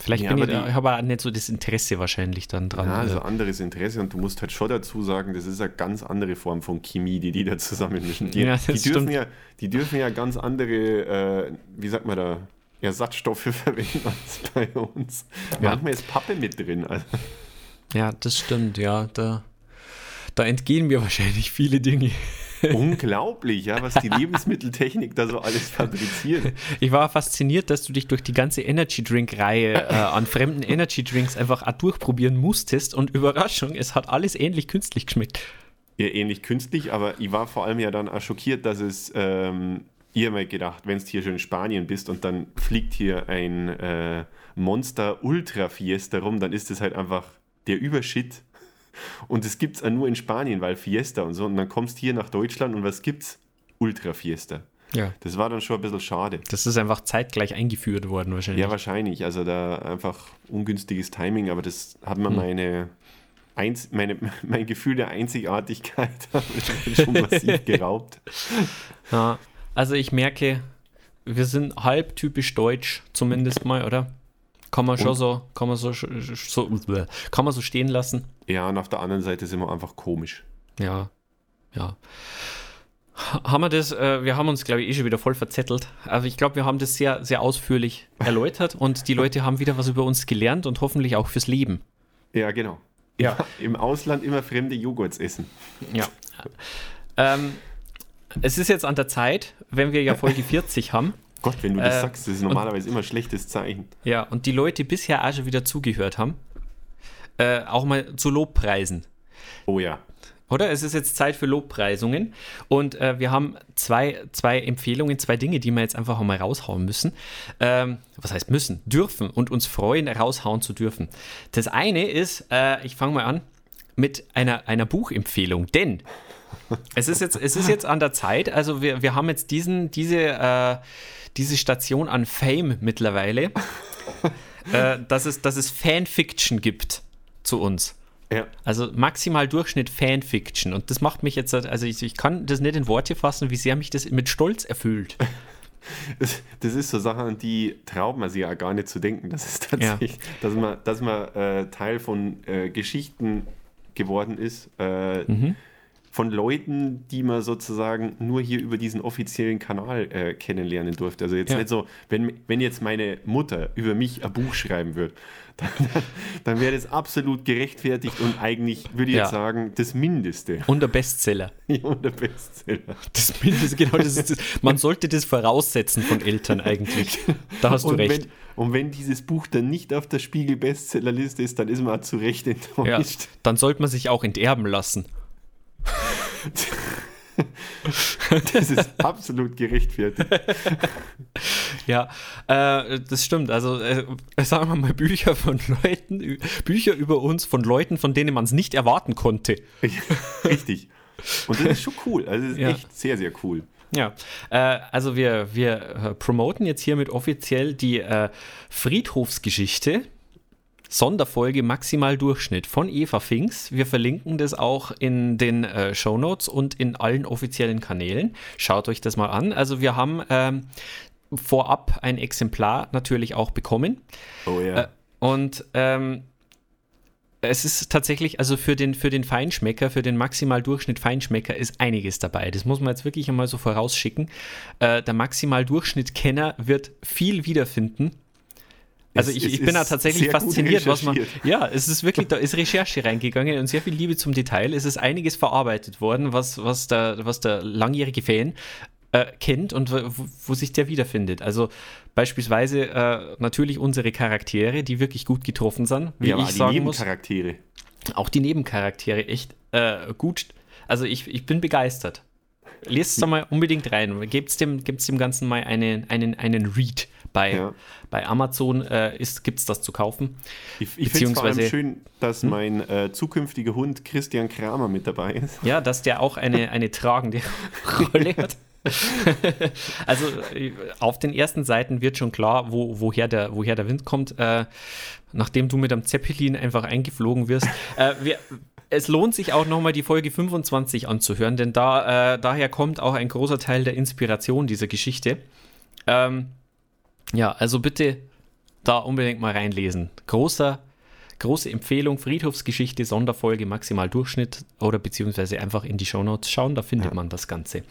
Vielleicht Ja, bin ich, aber die- auch nicht so das Interesse wahrscheinlich dann dran. Ja, also anderes Interesse und du musst halt schon dazu sagen, das ist eine ganz andere Form von Chemie, die die da zusammenmischen. Die, Ja, die, dürfen, ja, die dürfen ja ganz andere, äh, wie sagt man da, Ersatzstoffe verwenden als bei uns. Ja. Manchmal ist Pappe mit drin. Also, ja, das stimmt, ja. Da, da entgehen mir wahrscheinlich viele Dinge. [LAUGHS] unglaublich, ja, was die Lebensmitteltechnik da so alles fabriziert. Ich war fasziniert, dass du dich durch die ganze Energy Drink-Reihe äh, an fremden Energy Drinks einfach durchprobieren musstest und Überraschung, es hat alles ähnlich künstlich geschmeckt. Ja, ähnlich künstlich, aber ich war vor allem ja dann auch schockiert, dass es, ähm, habe mir gedacht, wenn du hier schon in Spanien bist und dann fliegt hier ein äh, Monster Ultra Fiesta rum, dann ist das halt einfach der Übershit. Und das gibt es nur in Spanien, weil Fiesta und so. Und dann kommst du hier nach Deutschland und was gibt's? Ultra Fiesta. Ja. Das war dann schon ein bisschen schade. Das ist einfach zeitgleich eingeführt worden wahrscheinlich. Ja, wahrscheinlich. Also da einfach ungünstiges Timing, aber das hat mir meine, Einz meine, [LAUGHS] mein Gefühl der Einzigartigkeit [LAUGHS] schon massiv geraubt. Ja, also ich merke, wir sind halb typisch deutsch, zumindest mal, oder? Kann man schon Und- so, kann man so, so, kann man so stehen lassen. Ja, und auf der anderen Seite sind wir einfach komisch. Ja, ja. Ha- Haben wir das, äh, wir haben uns, glaube ich, eh schon wieder voll verzettelt. Aber ich glaube, wir haben das sehr, sehr ausführlich [LAUGHS] erläutert und die Leute haben wieder was über uns gelernt und hoffentlich auch fürs Leben. Ja, genau. Ja. Im Ausland immer fremde Joghurts essen. Ja. ähm, es ist jetzt an der Zeit, wenn wir ja Folge 40 haben. [LAUGHS] Gott, wenn du das Äh, sagst, das ist normalerweise immer ein schlechtes Zeichen. Ja, und die Leute bisher auch schon wieder zugehört haben, äh, auch mal zu Lobpreisen. Oh ja. Oder? Es ist jetzt Zeit für Lobpreisungen. Und äh, wir haben zwei, zwei Empfehlungen, zwei Dinge, die wir jetzt einfach mal raushauen müssen. Ähm, was heißt müssen? Dürfen und uns freuen, raushauen zu dürfen. Das eine ist, äh, ich fange mal an, mit einer, einer Buchempfehlung, denn es ist jetzt, es ist jetzt an der Zeit, also wir, wir haben jetzt diesen, diese, äh, diese Station an Fame mittlerweile, [LAUGHS] äh, dass, es, dass es Fanfiction gibt zu uns. Ja. Also maximal Durchschnitt Fanfiction. Und das macht mich jetzt, also ich, ich kann das nicht in Worte fassen, wie sehr mich das mit Stolz erfüllt. [LAUGHS] Das, ist so Sachen, an die traut man sich ja gar nicht zu denken. Das ist tatsächlich, ja. dass man, dass man äh, Teil von äh, Geschichten geworden ist, äh, mhm. Von Leuten, die man sozusagen nur hier über diesen offiziellen Kanal äh, kennenlernen durfte. Also jetzt ja. nicht so, wenn, wenn jetzt meine Mutter über mich ein Buch schreiben würde, [LAUGHS] dann, dann wäre das absolut gerechtfertigt und eigentlich, würde ich ja. jetzt sagen, das Mindeste. Und der Bestseller. [LAUGHS] Ja, und der Bestseller. Das Mindeste, genau. Das ist das, man sollte das voraussetzen von Eltern eigentlich. Da hast du und recht. Wenn, und wenn dieses Buch dann nicht auf der Spiegel-Bestsellerliste ist, dann ist man zu Recht enttäuscht. Ja, dann sollte man sich auch enterben lassen. [LAUGHS] das ist absolut gerechtfertigt. ja, äh, das stimmt. Also äh, sagen wir mal Bücher von Leuten, Bücher über uns von Leuten, von denen man es nicht erwarten konnte. [LAUGHS] Richtig. Und das ist schon cool. Also das ist ja. echt sehr, sehr cool. Ja, äh, also wir, wir äh, promoten jetzt hiermit offiziell die äh, Friedhofsgeschichte Sonderfolge Maximal Durchschnitt von Eva Finks. Wir verlinken das auch in den äh, Show Notes und in allen offiziellen Kanälen. Schaut euch das mal an. Also wir haben ähm, vorab ein Exemplar natürlich auch bekommen. Oh ja. Äh, und ähm, es ist tatsächlich, also für den, für den Feinschmecker, für den Maximal Durchschnitt Feinschmecker ist einiges dabei. Das muss man jetzt wirklich einmal so vorausschicken. Äh, der Maximal Durchschnitt Kenner wird viel wiederfinden also ich, ich bin da tatsächlich fasziniert, was man. Ja, es ist wirklich, da ist Recherche reingegangen und sehr viel Liebe zum Detail. Es ist einiges verarbeitet worden, was, was, der, was der langjährige Fan äh, kennt und wo, wo, sich der wiederfindet. Also beispielsweise äh, natürlich unsere Charaktere, die wirklich gut getroffen sind, wie ja, ich sagen die Nebencharaktere. Muss. Auch die Nebencharaktere echt äh, gut. Also ich, ich bin begeistert. Lest es da mal unbedingt rein. Gebt dem, dem Ganzen mal einen, einen, einen Read. Bei, ja. bei Amazon äh, gibt es das zu kaufen. Ich, ich finde es vor allem schön, dass hm? mein äh, zukünftiger Hund Christian Kramer mit dabei ist. Ja, dass der auch eine, eine tragende [LAUGHS] Rolle hat. also äh, auf den ersten Seiten wird schon klar, wo, woher, der, woher der Wind kommt. Äh, nachdem du mit einem Zeppelin einfach eingeflogen wirst. Äh, wir, es lohnt sich auch nochmal die Folge 25 anzuhören, denn da, äh, daher kommt auch ein großer Teil der Inspiration dieser Geschichte. Ähm, ja, also bitte da unbedingt mal reinlesen. Großer, große Empfehlung, Friedhofsgeschichte, Sonderfolge, maximal Durchschnitt oder beziehungsweise einfach in die Shownotes schauen, da findet ja. man das Ganze.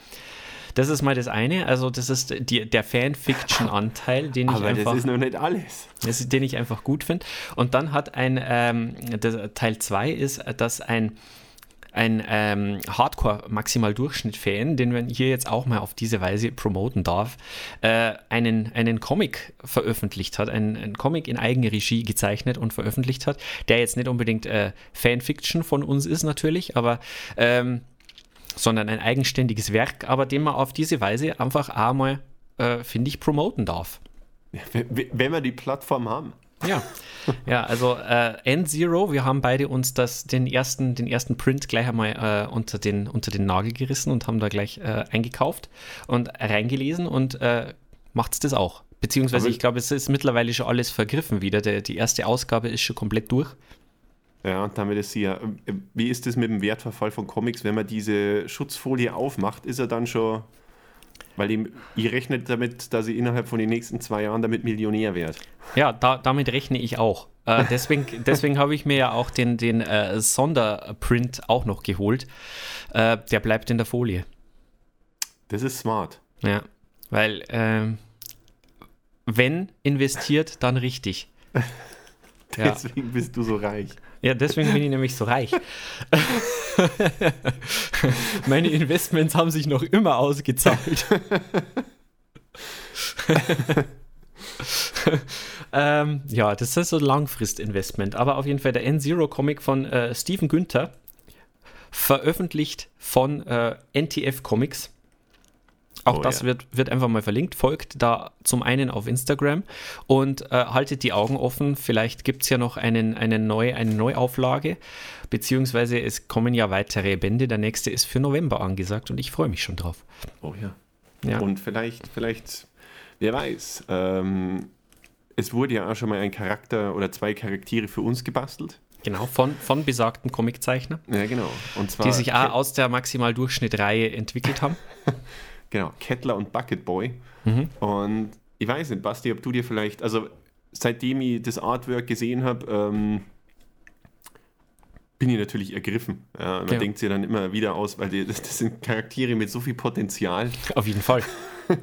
Das ist mal das eine, also das ist die, der Fanfiction-Anteil, den Aber ich einfach. das ist noch nicht alles. Das, den ich einfach gut finde. Und dann hat ein, ähm, Teil 2 ist, dass ein ein ähm, Hardcore-Maximal-Durchschnitt-Fan, den man hier jetzt auch mal auf diese Weise promoten darf, äh, einen, einen Comic veröffentlicht hat, einen, einen, Comic in Eigenregie gezeichnet und veröffentlicht hat, der jetzt nicht unbedingt äh, Fanfiction von uns ist natürlich, aber ähm, sondern ein eigenständiges Werk, aber den man auf diese Weise einfach einmal, äh, finde ich, promoten darf. Wenn wir die Plattform haben. Ja, [LAUGHS] ja also äh, N-Zero, wir haben beide uns das, den, ersten, den ersten Print gleich einmal äh, unter, den, unter den Nagel gerissen und haben da gleich äh, eingekauft und reingelesen und äh, macht es das auch. Beziehungsweise, Aber ich glaube, es ist mittlerweile schon alles vergriffen wieder. Der, die erste Ausgabe ist schon komplett durch. Ja, damit ist sie ja. Äh, wie ist es mit dem Wertverfall von Comics? Wenn man diese Schutzfolie aufmacht, ist er dann schon weil ihr rechnet damit, dass sie innerhalb von den nächsten zwei Jahren damit Millionär wird. Ja, da, damit rechne ich auch. Äh, deswegen [LAUGHS] deswegen habe ich mir ja auch den, den äh, Sonderprint auch noch geholt. Äh, der bleibt in der Folie. Das ist smart. Ja, weil ähm, wenn investiert, dann richtig. [LAUGHS] Deswegen ja. bist du so reich. Ja, deswegen bin ich nämlich so reich. [LAUGHS] Meine Investments haben sich noch immer ausgezahlt. [LAUGHS] ähm, ja, das ist so ein Langfristinvestment. Aber auf jeden Fall der N-Zero-Comic von äh, Steven Günther, veröffentlicht von äh, NTF Comics. Auch Oh, das ja. wird, wird einfach mal verlinkt. Folgt da zum einen auf Instagram und äh, haltet die Augen offen. Vielleicht gibt es ja noch einen, einen neu, eine Neuauflage, beziehungsweise es kommen ja weitere Bände. Der nächste ist für November angesagt und ich freue mich schon drauf. Oh ja. Ja. Und vielleicht, vielleicht, wer weiß, ähm, es wurde ja auch schon mal ein Charakter oder zwei Charaktere für uns gebastelt. Genau, von, von besagten Comiczeichner, Ja, genau. Und zwar die sich auch aus der Maximal-Durchschnitt-Reihe entwickelt haben. [LAUGHS] Genau, Kettler und Bucket Boy. Mhm. Und ich weiß nicht, Basti, ob du dir vielleicht, also seitdem ich das Artwork gesehen habe, ähm, bin ich natürlich ergriffen. Ja, man Ja. denkt sich dann immer wieder aus, weil die, das, das sind Charaktere mit so viel Potenzial. [LAUGHS] Auf jeden Fall. [LAUGHS]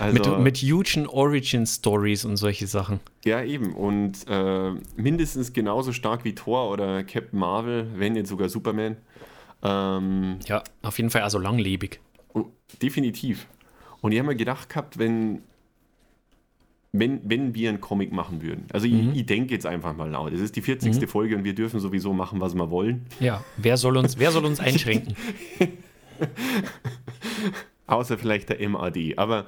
Also, Mit, mit hugen Origin-Stories und solche Sachen. ja, eben. Und äh, mindestens genauso stark wie Thor oder Captain Marvel, wenn nicht sogar Superman. Ähm, Ja, auf jeden Fall also langlebig. Oh, definitiv. Und ich habe mir gedacht gehabt, wenn, wenn, wenn wir einen Comic machen würden. Also Mhm. ich, ich denke jetzt einfach mal laut. Es ist die 40. Folge und wir dürfen sowieso machen, was wir wollen. Ja, wer soll uns, wer soll uns [LAUGHS] einschränken? Außer vielleicht der MAD. Aber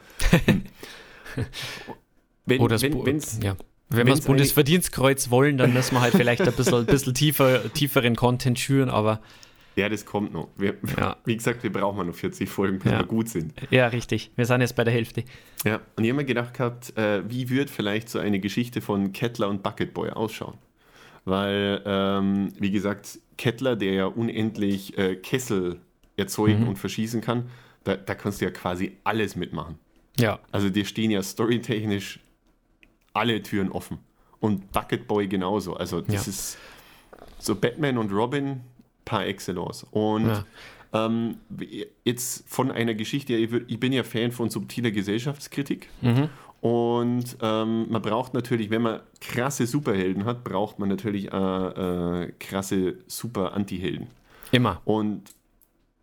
[LAUGHS] wenn, Oder das wenn, wenn's, ja. Wenn wir das Bundesverdienstkreuz wollen, dann müssen wir halt vielleicht ein bisschen, bisschen tiefer, tieferen Content schüren, aber ja, das kommt noch. Wir, [LAUGHS] Ja. Wie gesagt, wir brauchen noch 40 Folgen, bis Ja. wir gut sind. ja, richtig. Wir sind jetzt bei der Hälfte. Ja, und ich habe mir gedacht gehabt, äh, wie wird vielleicht so eine Geschichte von Kettler und Bucket Boy ausschauen? Weil, ähm, wie gesagt, Kettler, der ja unendlich äh, Kessel erzeugen und verschießen kann, da, da kannst du ja quasi alles mitmachen. Ja, Also dir stehen ja storytechnisch alle Türen offen. Und Bucket Boy genauso. Also das Ja. ist so Batman und Robin par excellence. Und Ja. ähm, jetzt von einer Geschichte, ich, bin ja Fan von subtiler Gesellschaftskritik. Und ähm, man braucht natürlich, wenn man krasse Superhelden hat, braucht man natürlich äh, äh, krasse Super-Anti-Helden. immer. Und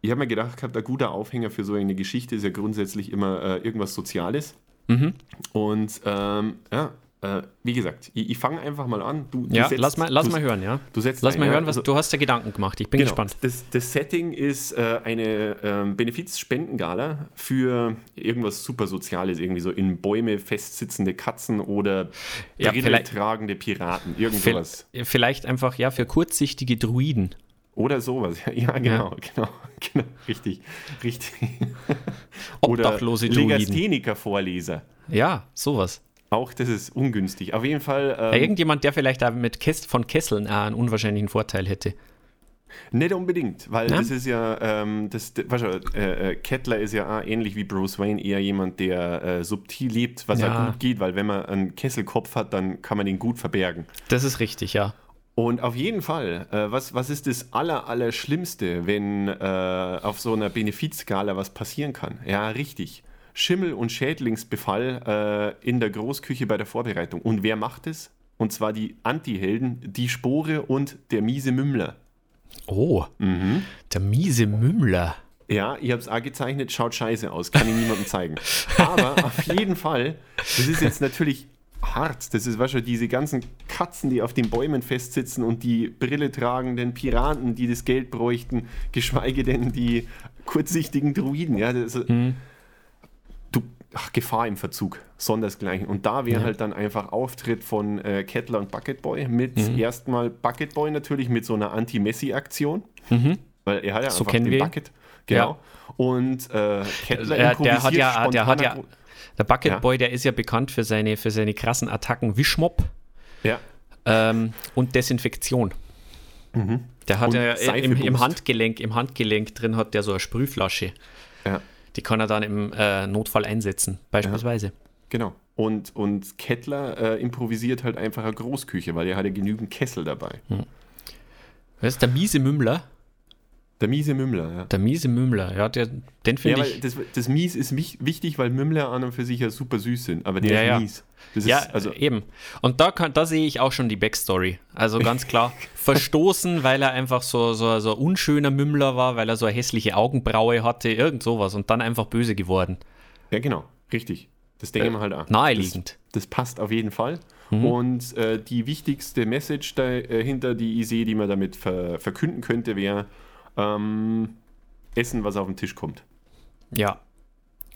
ich habe mir gedacht, gehabt, ein guter Aufhänger für so eine Geschichte ist ja grundsätzlich immer äh, irgendwas Soziales. Mhm. Und ähm, ja, äh, wie gesagt, ich, ich fange einfach mal an. Du, du Ja, setzt- lass mal, lass du, mal hören, ja. Du setzt Lass ein, mal ja, hören, was also- du hast ja Gedanken gemacht. Ich bin Genau. gespannt. Das, das Setting ist äh, eine ähm, Benefizspendengala für irgendwas super Soziales, irgendwie so in Bäume festsitzende Katzen oder Ja, tragende Piraten, irgend Vil- sowas. Vielleicht einfach, ja, für kurzsichtige Druiden. Oder sowas. [LAUGHS] Ja, genau, genau, [LAUGHS] genau, richtig, richtig. Obdachlose Druiden. Legastheniker-Vorleser. Ja, sowas. Auch das ist ungünstig. Auf jeden Fall Ja, ähm, irgendjemand, der vielleicht da mit Kess von Kesseln einen unwahrscheinlichen Vorteil hätte. nicht unbedingt, weil Na? das ist ja, ähm, das, weißt du, äh, äh, Kettler ist ja auch ähnlich wie Bruce Wayne eher jemand, der äh, subtil lebt, was Ja. auch gut geht, weil wenn man einen Kesselkopf hat, dann kann man den gut verbergen. Das ist richtig, ja. Und auf jeden Fall, äh, was, was ist das aller, aller Schlimmste, wenn äh, auf so einer Benefizskala was passieren kann? Ja, richtig. Schimmel- und Schädlingsbefall äh, in der Großküche bei der Vorbereitung. Und wer macht es? Und zwar die Anti-Helden, die Spore und der miese Mümmler. Oh, Mhm. der miese Mümmler. Ja, ich habe es auch gezeichnet, schaut scheiße aus, kann ich niemandem zeigen. Aber [LAUGHS] auf jeden Fall, das ist jetzt natürlich hart. Das ist wahrscheinlich diese ganzen Katzen, die auf den Bäumen festsitzen und die Brille tragenden Piraten, die das Geld bräuchten, geschweige denn die kurzsichtigen Druiden. Ja, das, du, ach, Gefahr im Verzug, sondersgleichen. Und da wäre halt dann einfach Auftritt von äh, Kettler und Bucket Boy mit erstmal Bucket Boy natürlich mit so einer Anti-Messi-Aktion. Weil er hat ja So einfach kennen den wir. Bucket. Genau. Und äh, Kettler Der, der hat ja, der hat ja, der Bucket Ja. Boy, der ist ja bekannt für seine, für seine krassen Attacken Wischmopp Ja, ähm, und Desinfektion. Der hat Mhm. Und ja im, im Handgelenk, im Handgelenk drin hat der so eine Sprühflasche. ja, Die kann er dann im äh, Notfall einsetzen, beispielsweise. genau. Und, und Kettler äh, improvisiert halt einfach eine Großküche, weil er hat ja genügend Kessel dabei. Das ist der miese Mümmler. Der miese Mümmler, ja. Der miese Mümmler, ja, der, den Ja, finde weil ich. das, das Mies ist wich- wichtig, weil Mümmler an und für sich ja super süß sind, aber der Ja, ist ja. mies. Das Ja, ist, also, eben. Und da, kann, da sehe ich auch schon die Backstory. Also ganz klar, [LAUGHS] verstoßen, weil er einfach so, so, so ein unschöner Mümmler war, weil er so eine hässliche Augenbraue hatte, irgend sowas und dann einfach böse geworden. ja, genau, richtig. Das denke ich mir halt an. Naheliegend. Das, das passt auf jeden Fall. Und äh, die wichtigste Message dahinter, die ich sehe, die man damit ver verkünden könnte, wäre ähm, Essen, was auf den Tisch kommt. Ja.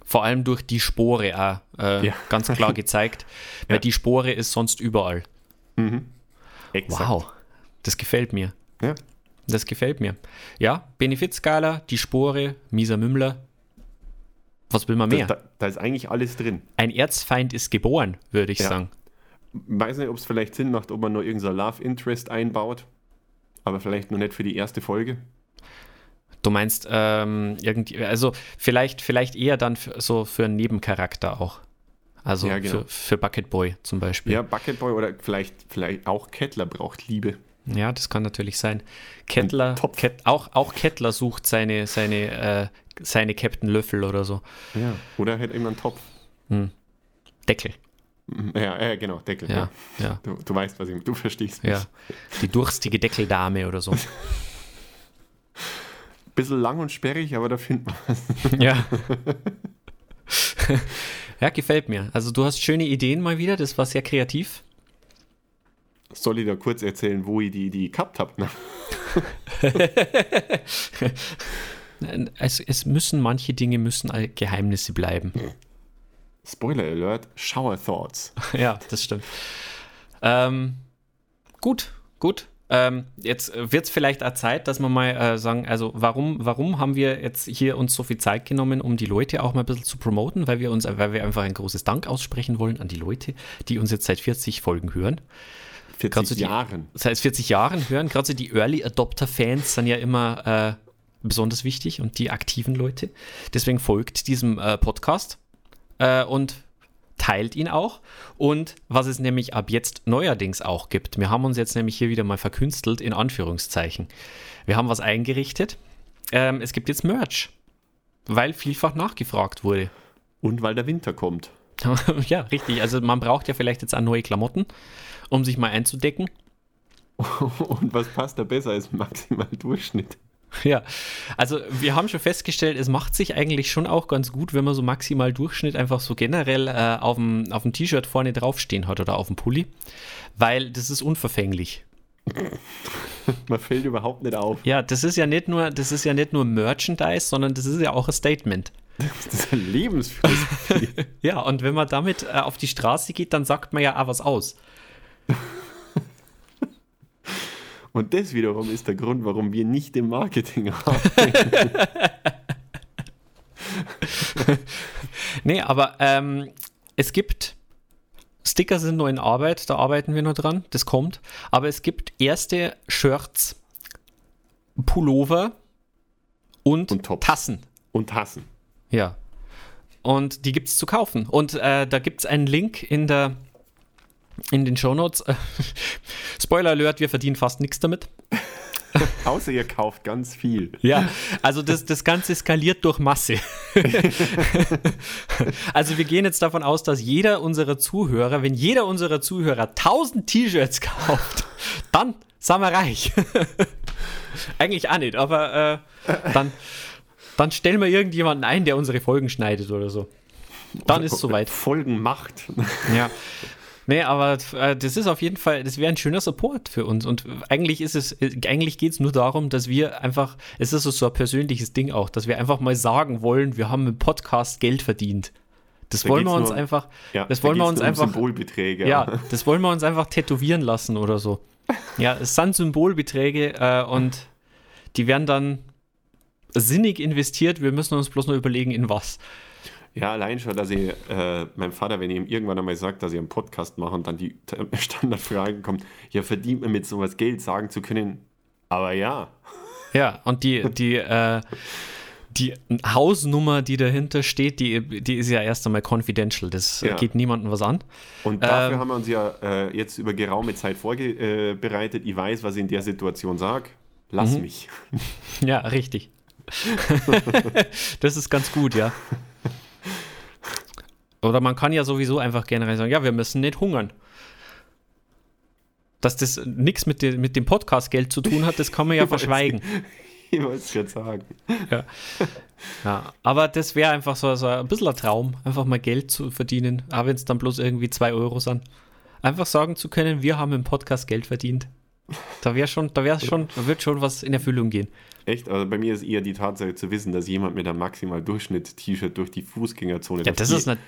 Vor allem durch die Spore auch äh, Ja. ganz klar [LAUGHS] gezeigt, weil Ja. die Spore ist sonst überall. Exakt. Wow, das gefällt mir. Ja. Das gefällt mir. Ja, Benefitskala, die Spore, mieser Mümmler. Was will man Da, mehr? da, da ist eigentlich alles drin. Ein Erzfeind ist geboren, würde ich Ja. sagen. Weiß nicht, ob es vielleicht Sinn macht, ob man nur irgendein Love Interest einbaut. Aber vielleicht nur nicht für die erste Folge. Du meinst, ähm, irgendwie, also vielleicht, vielleicht eher dann so für einen Nebencharakter auch. Also Ja, genau. für, für Bucket Boy zum Beispiel. Ja, Bucket Boy oder vielleicht, vielleicht auch Kettler braucht Liebe. Ja, das kann natürlich sein. Kettler, Topf. Ket, auch, auch Kettler sucht seine, seine, äh, seine Captain Löffel oder so. Ja. Oder halt immer einen Topf. Deckel. Ja, äh, genau, Deckel. Ja, ja, Du, du weißt, was ich Du verstehst mich. ja. Die durstige Deckeldame oder so. [LAUGHS] Bisschen lang und sperrig, aber da findet man was. [LAUGHS] Ja. [LAUGHS] ja, gefällt mir. Also du hast schöne Ideen mal wieder, das war sehr kreativ. Soll ich da kurz erzählen, wo ich die, die gehabt habe? Ne? [LAUGHS] Es, es müssen, manche Dinge müssen Geheimnisse bleiben. Spoiler Alert, Shower Thoughts. ja, das stimmt. Ähm, gut, gut. Ähm, jetzt wird es vielleicht auch Zeit, dass wir mal äh, sagen, also warum, warum haben wir jetzt hier uns so viel Zeit genommen, um die Leute auch mal ein bisschen zu promoten, weil wir uns, weil wir einfach ein großes Dank aussprechen wollen an die Leute, die uns jetzt seit 40 Folgen hören. 40 Kannst du die- Jahren. seit 40 Jahren hören. Gerade so die Early Adopter Fans sind ja immer äh, besonders wichtig und die aktiven Leute. Deswegen folgt diesem äh, Podcast äh, und teilt ihn auch. Und was es nämlich ab jetzt neuerdings auch gibt, wir haben uns jetzt nämlich hier wieder mal verkünstelt, in Anführungszeichen. Wir haben was eingerichtet. Ähm, es gibt jetzt Merch, weil vielfach nachgefragt wurde. Und weil der Winter kommt. [LAUGHS] ja, richtig. Also man braucht ja vielleicht jetzt auch neue Klamotten, um sich mal einzudecken. [LAUGHS] Und was passt da besser als maximal Durchschnitt? [LAUGHS] Ja, also wir haben schon festgestellt, es macht sich eigentlich schon auch ganz gut, wenn man so maximal Durchschnitt einfach so generell äh, auf dem auf dem T-Shirt vorne draufstehen hat oder auf dem Pulli, weil das ist unverfänglich. [LAUGHS] Man fällt überhaupt nicht auf. Ja, das ist ja nicht nur, das ist ja nicht nur Merchandise, sondern das ist ja auch ein Statement. Das ist ein Lebensphilosophie. [LAUGHS] Ja, und wenn man damit äh, auf die Straße geht, dann sagt man ja auch was aus. Und das wiederum ist der Grund, warum wir nicht im Marketing arbeiten. [LAUGHS] Nee, aber ähm, es gibt Sticker sind noch in Arbeit, da arbeiten wir noch dran, das kommt. Aber es gibt erste Shirts, Pullover und, Und. Tassen. Und Tassen. Ja. Und die gibt es zu kaufen. Und äh, da gibt es einen Link in der in den Shownotes. [LAUGHS] Spoiler Alert, wir verdienen fast nichts damit. [LAUGHS] Außer ihr kauft ganz viel. Ja, also das, das Ganze skaliert durch Masse. [LAUGHS] also wir gehen jetzt davon aus, dass jeder unserer Zuhörer, wenn jeder unserer Zuhörer 1000 T-Shirts kauft, dann sind wir reich. Eigentlich auch nicht, aber äh, dann, dann stellen wir irgendjemanden ein, der unsere Folgen schneidet oder so. Dann ist es soweit. Folgen macht. Ja. Nee, aber äh, das ist auf jeden Fall, das wäre ein schöner Support für uns. Und eigentlich ist es, eigentlich geht es nur darum, dass wir einfach, es ist so, ein persönliches Ding auch, dass wir einfach mal sagen wollen, wir haben im Podcast Geld verdient. Das Da wollen wir uns nur- einfach, Ja, das da wollen wir geht's uns nur um einfach, Symbolbeträge. ja, das wollen wir uns einfach tätowieren lassen oder so. Ja, es sind Symbolbeträge äh, und die werden dann sinnig investiert. Wir müssen uns bloß noch überlegen, in was. Ja, allein schon, dass ich äh, meinem Vater, wenn ich ihm irgendwann einmal sagt, dass ich einen Podcast mache und dann die äh, [LAUGHS] Standardfrage kommt, ja, verdient man mit sowas Geld, sagen zu können, aber ja. [LAUGHS] Ja, und die, die, äh, die Hausnummer, die dahinter steht, die, die ist ja erst einmal confidential. Das äh, Ja. geht niemandem was an. Und dafür Ähm. haben wir uns ja äh, jetzt über geraume Zeit vorbereitet. Ich weiß, was ich in der Situation sage. Lass Mhm. mich. [LAUGHS] Ja, richtig. das ist ganz gut, ja. Oder man kann ja sowieso einfach generell sagen, ja, wir müssen nicht hungern. Dass das nichts mit, dem- mit dem Podcast-Geld zu tun hat, das kann man ja [LAUGHS] verschweigen. [LAUGHS] Ich wollte es gerade sagen. Ja, aber das wäre einfach so, so ein bisschen ein Traum, einfach mal Geld zu verdienen, auch wenn es dann bloß irgendwie zwei Euro sind. Einfach sagen zu können, wir haben im Podcast Geld verdient. Da wäre schon, da wäre schon, da wird schon was in Erfüllung gehen. Echt? Also bei mir ist eher die Tatsache zu wissen, dass jemand mit einem maximal Durchschnitt-T-Shirt durch die Fußgängerzone. Ja, das ist, nicht,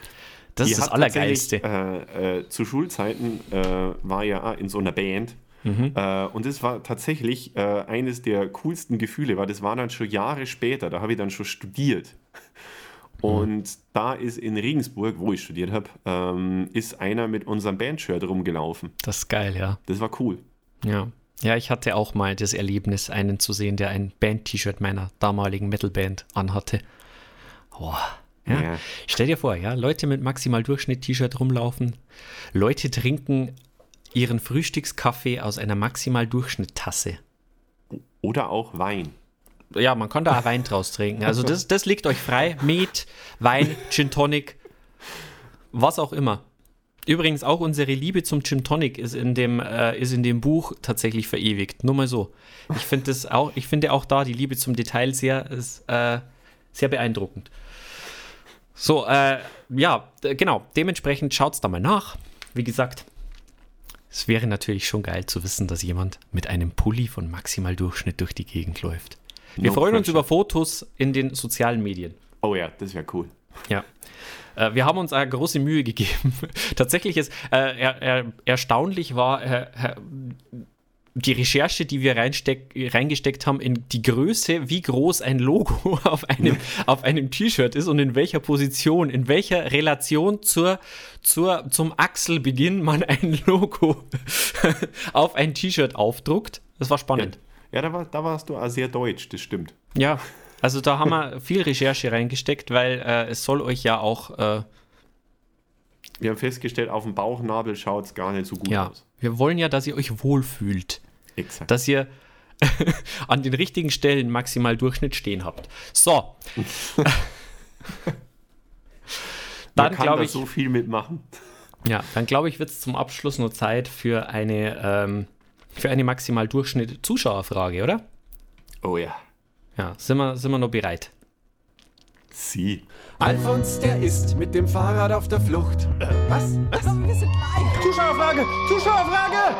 das, ist das Allergeilste. Äh, äh, zu Schulzeiten äh, war ja in so einer Band. Mhm. Äh, und das war tatsächlich äh, eines der coolsten Gefühle, weil das war dann schon Jahre später, da habe ich dann schon studiert. Mhm. Und mhm. da ist in Regensburg, wo ich studiert habe, ähm, ist einer mit unserem Bandshirt rumgelaufen. Das ist geil, ja. Das war cool. Ja. Ja, ich hatte auch mal das Erlebnis, einen zu sehen, der ein Band-T-Shirt meiner damaligen Metalband anhatte. Oh. Ja. ja. Stell dir vor, ja, Leute mit maximal Durchschnitt-T-Shirt rumlaufen, Leute trinken ihren Frühstückskaffee aus einer maximal Durchschnitt-Tasse. Oder auch Wein. Ja, man kann da auch Wein draus trinken. Also das, das liegt euch frei. Met, Wein, Gin Tonic, was auch immer. Übrigens auch unsere Liebe zum Gin Tonic ist in dem, äh, ist in dem Buch tatsächlich verewigt. Nur mal so. Ich finde das auch, ich finde auch da die Liebe zum Detail sehr, ist, äh, sehr beeindruckend. So, äh, ja, genau. Dementsprechend schaut es da mal nach. Wie gesagt, es wäre natürlich schon geil zu wissen, dass jemand mit einem Pulli von maximal Durchschnitt durch die Gegend läuft. Wir no freuen pressure. uns über Fotos in den sozialen Medien. Oh ja, das wäre cool. Ja. Äh, wir haben uns eine große Mühe gegeben. [LAUGHS] Tatsächlich ist äh, er, er, erstaunlich war äh, die Recherche, die wir reingesteckt haben, in die Größe, wie groß ein Logo [LAUGHS] auf einem, auf einem T-Shirt ist und in welcher Position, in welcher Relation zur, zur, zum Achselbeginn man ein [LAUGHS] Logo auf ein T-Shirt aufdruckt. Das war spannend. Ja, ja da, war, da warst du sehr deutsch, das stimmt. Ja, also da haben wir viel Recherche reingesteckt, weil äh, es soll euch ja auch. Äh, wir haben festgestellt, auf dem Bauchnabel schaut es gar nicht so gut ja, aus. Wir wollen ja, dass ihr euch wohlfühlt. Exakt. Dass ihr [LAUGHS] an den richtigen Stellen maximal Durchschnitt stehen habt. So. [LAUGHS] dann glaube ich so viel mitmachen. Ja, dann glaube ich, wird es zum Abschluss nur Zeit für eine ähm, für eine maximal Durchschnitt Zuschauerfrage, oder? Oh ja. Ja, sind wir, sind wir noch bereit? Sie. Alfons, der ist mit dem Fahrrad auf der Flucht. Äh, was? Was? Wir sind live. Zuschauerfrage! Zuschauerfrage!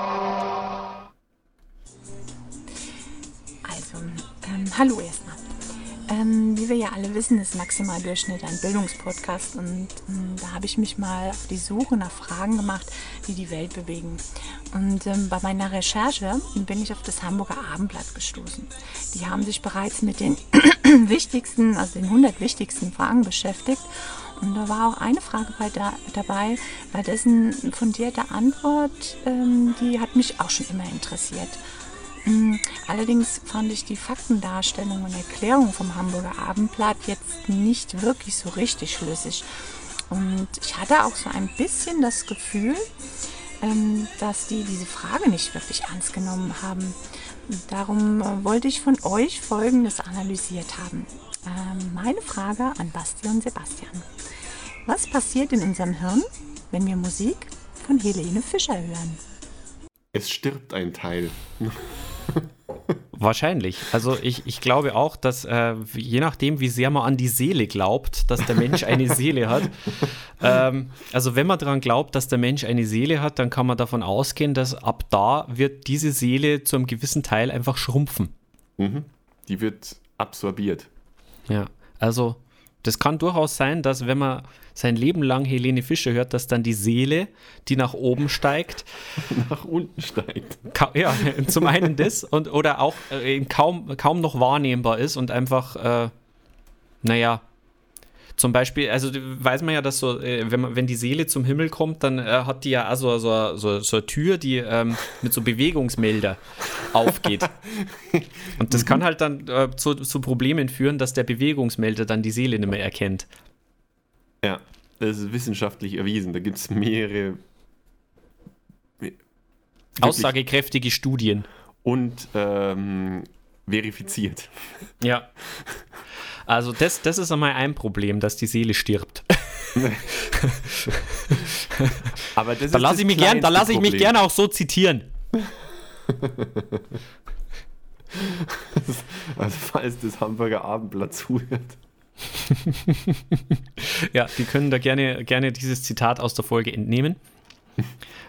Also, ähm, hallo erstmal. Ähm, wie wir ja alle wissen, ist Maximaldurchschnitt ein Bildungspodcast und ähm, da habe ich mich mal auf die Suche nach Fragen gemacht, die die Welt bewegen. Und ähm, bei meiner Recherche bin ich auf das Hamburger Abendblatt gestoßen. Die haben sich bereits mit den [CLEARS THROAT] wichtigsten, also den 100 wichtigsten Fragen beschäftigt. Und da war auch eine Frage bei da, dabei, bei dessen fundierte Antwort, ähm, die hat mich auch schon immer interessiert. Mm, allerdings fand ich die Faktendarstellung und Erklärung vom Hamburger Abendblatt jetzt nicht wirklich so richtig schlüssig. Und ich hatte auch so ein bisschen das Gefühl, ähm, dass die diese Frage nicht wirklich ernst genommen haben. Darum äh, wollte ich von euch Folgendes analysiert haben. Ähm, meine Frage an Basti und Sebastian. Was passiert in unserem Hirn, wenn wir Musik von Helene Fischer hören? Es stirbt ein Teil. [LAUGHS] Wahrscheinlich. Also ich, ich glaube auch, dass äh, je nachdem, wie sehr man an die Seele glaubt, dass der Mensch [LAUGHS] eine Seele hat. Ähm, also wenn man daran glaubt, dass der Mensch eine Seele hat, dann kann man davon ausgehen, dass ab da wird diese Seele zu einem gewissen Teil einfach schrumpfen. Mhm. Die wird absorbiert. Ja, also das kann durchaus sein, dass wenn man sein Leben lang Helene Fischer hört, dass dann die Seele, die nach oben steigt, [LAUGHS] nach unten steigt. Ja, zum einen das und oder auch äh, kaum, kaum noch wahrnehmbar ist und einfach, äh, naja, zum Beispiel, also weiß man ja, dass so, äh, wenn, man, wenn die Seele zum Himmel kommt, dann äh, hat die ja auch so, so, so, so eine Tür, die ähm, mit so Bewegungsmelder [LAUGHS] aufgeht. Und das kann halt dann äh, zu, zu Problemen führen, dass der Bewegungsmelder dann die Seele nicht mehr erkennt. Ja, das ist wissenschaftlich erwiesen. Da gibt es mehrere aussagekräftige Studien. Und ähm, verifiziert. Ja. [LAUGHS] Also das, das ist einmal ein Problem, dass die Seele stirbt. [LAUGHS] Aber das da lasse ich, mich gern, da lass ich mich gerne auch so zitieren. [LAUGHS] also falls das Hamburger Abendblatt zuhört. [LAUGHS] ja, die können da gerne, gerne dieses Zitat aus der Folge entnehmen.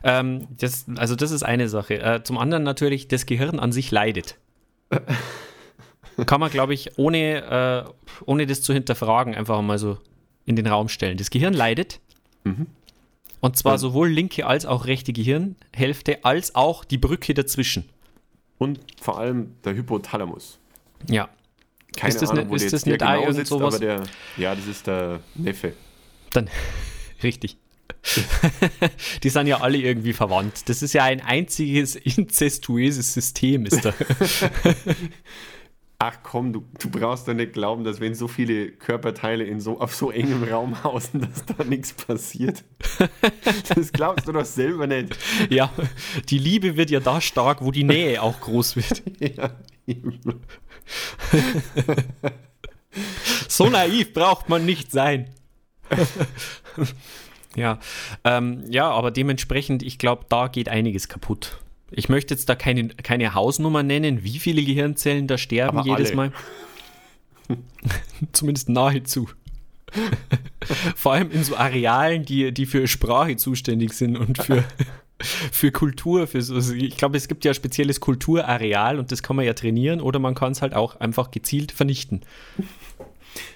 ähm, das, also das ist eine Sache. Äh, zum anderen natürlich, das Gehirn an sich leidet. Kann man, glaube ich, ohne, äh, ohne das zu hinterfragen, einfach mal so in den Raum stellen. Das Gehirn leidet. Mhm. Und zwar Ja. sowohl linke als auch rechte Gehirnhälfte, als auch die Brücke dazwischen. Und vor allem der Hypothalamus. Ja. Keine Ist das Ahnung, nicht- wo ist der das nicht genau irgend sitzt, sowas- aber der, ja, das ist der Neffe. Dann, [LAUGHS] richtig. [LAUGHS] Die sind ja alle irgendwie verwandt. Das ist ja ein einziges inzestuöses System, ist da. [LAUGHS] Ach komm, du, du brauchst doch nicht glauben, dass wenn so viele Körperteile in so, auf so engem Raum [LAUGHS] hausen, dass da nichts passiert. Das glaubst du doch selber nicht. ja, die Liebe wird ja da stark, wo die Nähe auch groß wird. [LAUGHS] Ja. So naiv braucht man nicht sein. [LAUGHS] ja, ähm, ja, aber dementsprechend, ich glaube, da geht einiges kaputt. Ich möchte jetzt da keine, keine Hausnummer nennen, wie viele Gehirnzellen da sterben Aber jedes alle. Mal. [LAUGHS] Zumindest nahezu. [LAUGHS] Vor allem in so Arealen, die, die für Sprache zuständig sind und für, [LAUGHS] für Kultur. Für so, ich glaube, es gibt ja spezielles Kulturareal und das kann man ja trainieren oder man kann es halt auch einfach gezielt vernichten.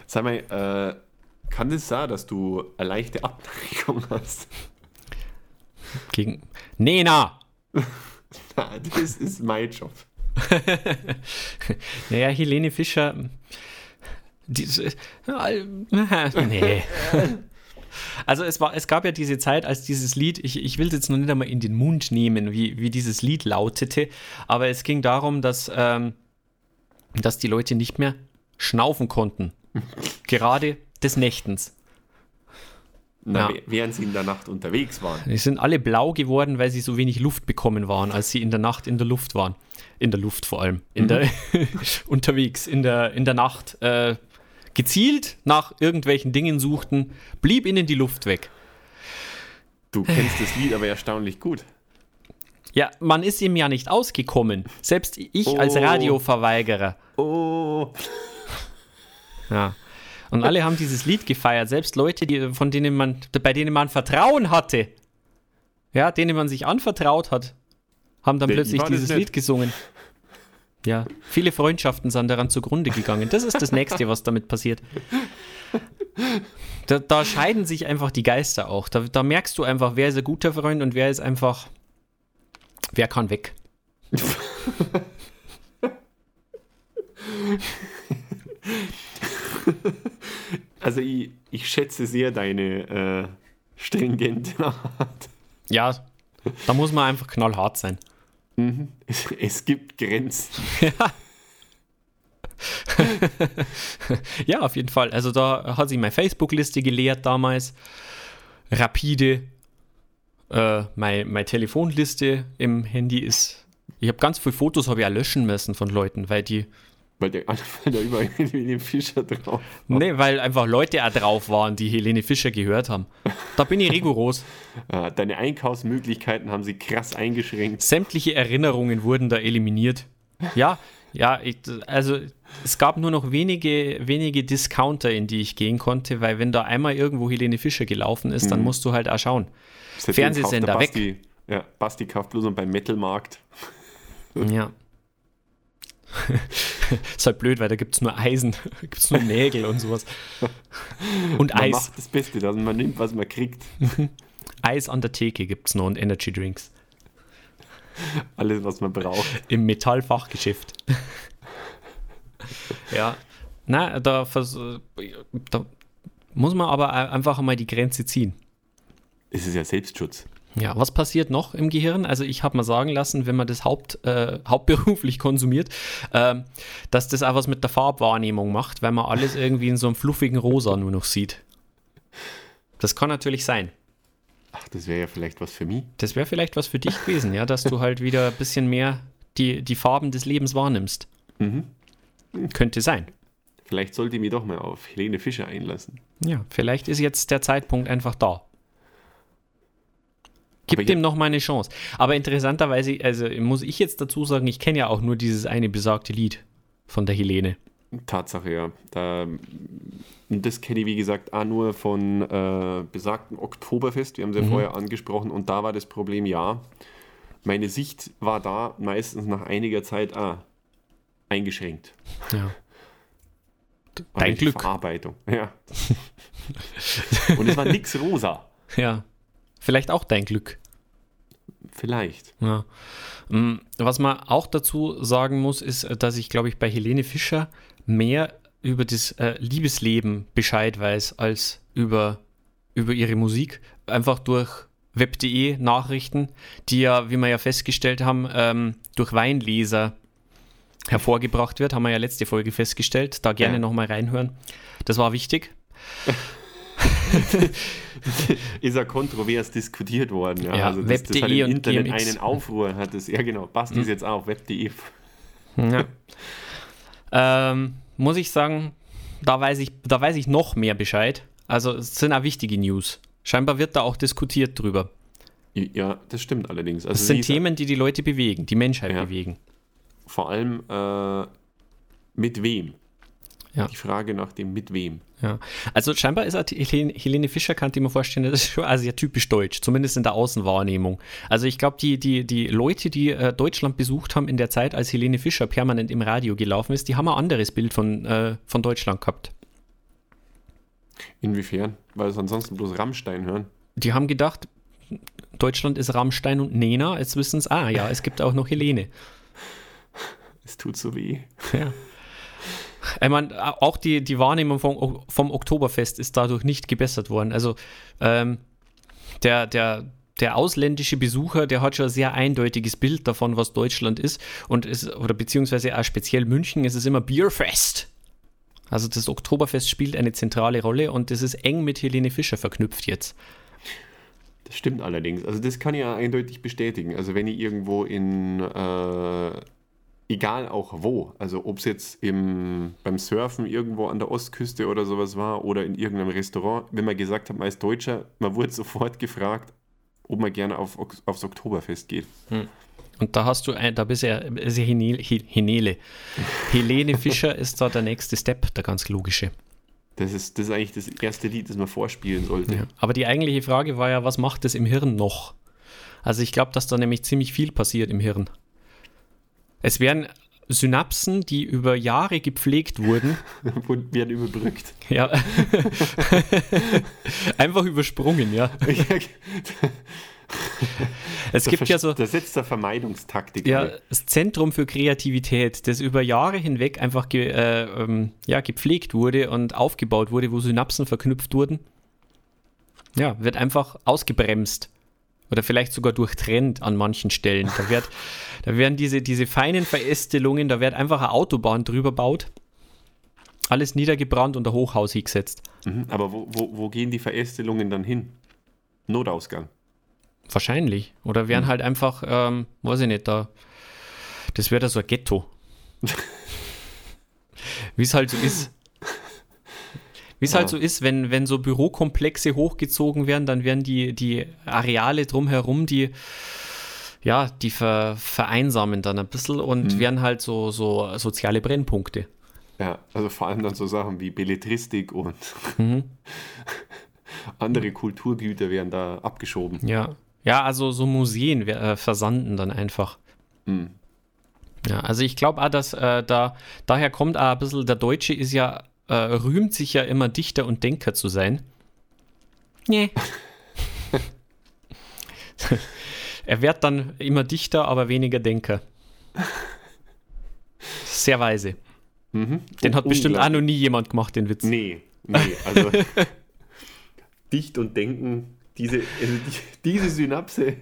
Sag mal, äh, kann das sein, dass du eine leichte Abneigung hast? Gegen. Nena! [LAUGHS] Das ist mein Job. [LAUGHS] Naja, Helene Fischer. Diese, [LAUGHS] nee. Also es, war, es gab ja diese Zeit, als dieses Lied, ich, ich will es jetzt noch nicht einmal in den Mund nehmen, wie, wie dieses Lied lautete, aber es ging darum, dass, ähm, dass die Leute nicht mehr schnaufen konnten. Gerade des Nächtens. Na, Ja. Während sie in der Nacht unterwegs waren. Die sind alle blau geworden, weil sie so wenig Luft bekommen waren, als sie in der Nacht in der Luft waren. In der Luft vor allem. In der, [LAUGHS] unterwegs, in der, in der Nacht. Äh, gezielt nach irgendwelchen Dingen suchten, blieb ihnen die Luft weg. Du kennst das Lied aber erstaunlich gut. Ja, man ist ihm ja nicht ausgekommen. Selbst ich als Oh. Radioverweigerer. Oh, Ja. Und alle haben dieses Lied gefeiert, selbst Leute, die, von denen man, bei denen man Vertrauen hatte. Ja, denen man sich anvertraut hat, haben dann Ja, plötzlich dieses. Lied gesungen. Ja, viele Freundschaften sind daran zugrunde gegangen. Das ist das Nächste, was damit passiert. Da, da scheiden sich einfach die Geister auch. Da, da merkst du einfach, wer ist ein guter Freund und wer ist einfach, wer kann weg. [LAUGHS] also ich, ich schätze sehr deine äh, stringente [LAUGHS] Art. Ja, da muss man einfach knallhart sein. Es, es gibt Grenzen. [LAUGHS] Ja, auf jeden Fall. Also da hat sich meine Facebook-Liste geleert damals. Rapide. Äh, meine, meine Telefonliste im Handy ist. Ich habe ganz viele Fotos habe ich auch löschen müssen von Leuten, weil die. Weil, der, [LAUGHS] weil da überall Helene Fischer drauf Nee, weil einfach Leute auch drauf waren, die Helene Fischer gehört haben. Da bin ich rigoros. Äh, [LAUGHS] Deine Einkaufsmöglichkeiten haben sie krass eingeschränkt. Sämtliche Erinnerungen wurden da eliminiert. Ja, ja, ich, also es gab nur noch wenige, wenige Discounter, in die ich gehen konnte, weil wenn da einmal irgendwo Helene Fischer gelaufen ist, dann musst du halt auch schauen. Fernsehsender der weg. Basti, Ja, Basti kauft bloß und beim Metalmarkt. Ja. [LAUGHS] ist halt blöd, weil da gibt es nur Eisen, [LAUGHS] gibt es nur Nägel und sowas. [LAUGHS] Und Man Eis. macht das Beste, dass man nimmt, was man kriegt. Eis an der Theke gibt es noch und Energy Drinks. Alles, was man braucht. Im Metallfachgeschäft. ja. Na, da, da muss man aber einfach mal die Grenze ziehen. Es ist ja Selbstschutz. Ja, was passiert noch im Gehirn? Also ich habe mal sagen lassen, wenn man das Haupt, äh, hauptberuflich [LAUGHS] konsumiert, ähm, dass das auch was mit der Farbwahrnehmung macht, weil man alles irgendwie in so einem fluffigen Rosa nur noch sieht. Das kann natürlich sein. Ach, das wäre ja vielleicht was für mich. Das wäre vielleicht was für dich gewesen, ja, dass du [LAUGHS] halt wieder ein bisschen mehr die, die Farben des Lebens wahrnimmst. Könnte sein. Vielleicht sollte ich mich doch mal auf Helene Fischer einlassen. Ja, vielleicht ist jetzt der Zeitpunkt einfach da. Gib dem noch mal eine Chance. Aber interessanterweise, also muss ich jetzt dazu sagen, ich kenne ja auch nur dieses eine besagte Lied von der Helene. Tatsache, ja. Da, das kenne ich, wie gesagt, auch nur von äh, besagten Oktoberfest. Wir haben es ja mhm. vorher angesprochen. Und da war das Problem, ja, meine Sicht war da meistens nach einiger Zeit ah, eingeschränkt. Ja. Dein Glück. Verarbeitung, ja. Und es war nichts rosa. Ja. Vielleicht auch dein Glück. Vielleicht. Ja. Mm, was man auch dazu sagen muss, ist, dass ich, glaube ich, bei Helene Fischer mehr über das äh, Liebesleben Bescheid weiß als über, über ihre Musik. Einfach durch web.de Nachrichten, die ja, wie wir ja festgestellt haben, ähm, durch Weinleser hervorgebracht wird. Haben wir ja letzte Folge festgestellt. Da gerne ja. nochmal reinhören. Das war wichtig. [LAUGHS] [LAUGHS] ist ja kontrovers diskutiert worden. Ja. ja also das, Web.de das und Internet GMX. einen Aufruhr hat es. Ja genau, passt hm. das jetzt auch Web.de. Ja. ähm, muss ich sagen, da weiß ich, da weiß ich noch mehr Bescheid. Also es sind auch wichtige News. Scheinbar wird da auch diskutiert drüber. Ja, das stimmt allerdings. Also das sind Themen, die die Leute bewegen, die Menschheit ja. bewegen. Vor allem äh, mit wem? Ja. Die Frage nach dem mit wem. Ja, also scheinbar ist Helene, Helene Fischer, kann ich mir vorstellen, das ist schon also ja typisch deutsch, zumindest in der Außenwahrnehmung. Also ich glaube, die, die, die Leute, die äh, Deutschland besucht haben in der Zeit, als Helene Fischer permanent im Radio gelaufen ist, die haben ein anderes Bild von, äh, von Deutschland gehabt. Inwiefern? Weil es ansonsten bloß Rammstein hören. Die haben gedacht, Deutschland ist Rammstein und Nena, jetzt wissen es, ah ja, es gibt auch noch Helene. Es tut so weh. Ja. Ich meine, auch die, die Wahrnehmung vom, vom Oktoberfest ist dadurch nicht gebessert worden. Also ähm, der, der, der ausländische Besucher, der hat schon ein sehr eindeutiges Bild davon, was Deutschland ist. Und ist, oder beziehungsweise auch speziell München, es ist immer Bierfest. Also das Oktoberfest spielt eine zentrale Rolle und das ist eng mit Helene Fischer verknüpft jetzt. Das stimmt allerdings. Also das kann ich ja eindeutig bestätigen. Also wenn ich irgendwo in äh, egal auch wo, also ob es jetzt im, beim Surfen irgendwo an der Ostküste oder sowas war oder in irgendeinem Restaurant, wenn man gesagt hat, man ist Deutscher, man wurde [LAUGHS] sofort gefragt, ob man gerne auf, aufs Oktoberfest geht. Hm. Und da hast du, ein, da bist du ja, ist ja Henele, Henele. [LAUGHS] Helene Fischer ist da der nächste Step, der ganz logische. Das ist, das ist eigentlich das erste Lied, das man vorspielen sollte. Ja. Aber die eigentliche Frage war ja, was macht es im Hirn noch? Also ich glaube, dass da nämlich ziemlich viel passiert im Hirn. Es werden Synapsen, die über Jahre gepflegt wurden. [LAUGHS] Und werden überbrückt. Ja. [LAUGHS] Einfach übersprungen, ja. [LAUGHS] es gibt ja so. Da setzt der Vermeidungstaktik. Ja, das Zentrum für Kreativität, das über Jahre hinweg einfach ge, äh, ähm, ja, gepflegt wurde und aufgebaut wurde, wo Synapsen verknüpft wurden. Ja, wird einfach ausgebremst oder vielleicht sogar durchtrennt an manchen Stellen. Da, wird, da werden diese, diese feinen Verästelungen, da wird einfach eine Autobahn drüber baut, alles niedergebrannt und ein Hochhaus hingesetzt. Mhm, aber wo, wo, wo gehen die Verästelungen dann hin? Notausgang. Wahrscheinlich. Oder werden mhm. halt einfach, ähm, weiß ich nicht, da, das wäre da so ein Ghetto. [LAUGHS] Wie es halt so ist. Wie es halt ja. halt so ist, wenn, wenn so Bürokomplexe hochgezogen werden, dann werden die, die Areale drumherum, die ja, die ver, vereinsamen dann ein bisschen und mhm. werden halt so, so soziale Brennpunkte. Ja, also vor allem dann so Sachen wie Belletristik und mhm. [LAUGHS] andere Kulturgüter werden da abgeschoben. Ja, ja also so Museen äh, versanden dann einfach. Mhm. Ja, also ich glaube auch, dass äh, da daher kommt auch ein bisschen, der Deutsche ist ja äh, rühmt sich ja immer Dichter und Denker zu sein. Nee. [LAUGHS] er wird dann immer Dichter, aber weniger Denker. Sehr weise. Mhm. Den hat bestimmt auch noch nie jemand gemacht, den Witz. Nee, nee, also [LAUGHS] Dicht und Denken, diese, also die, diese Synapse.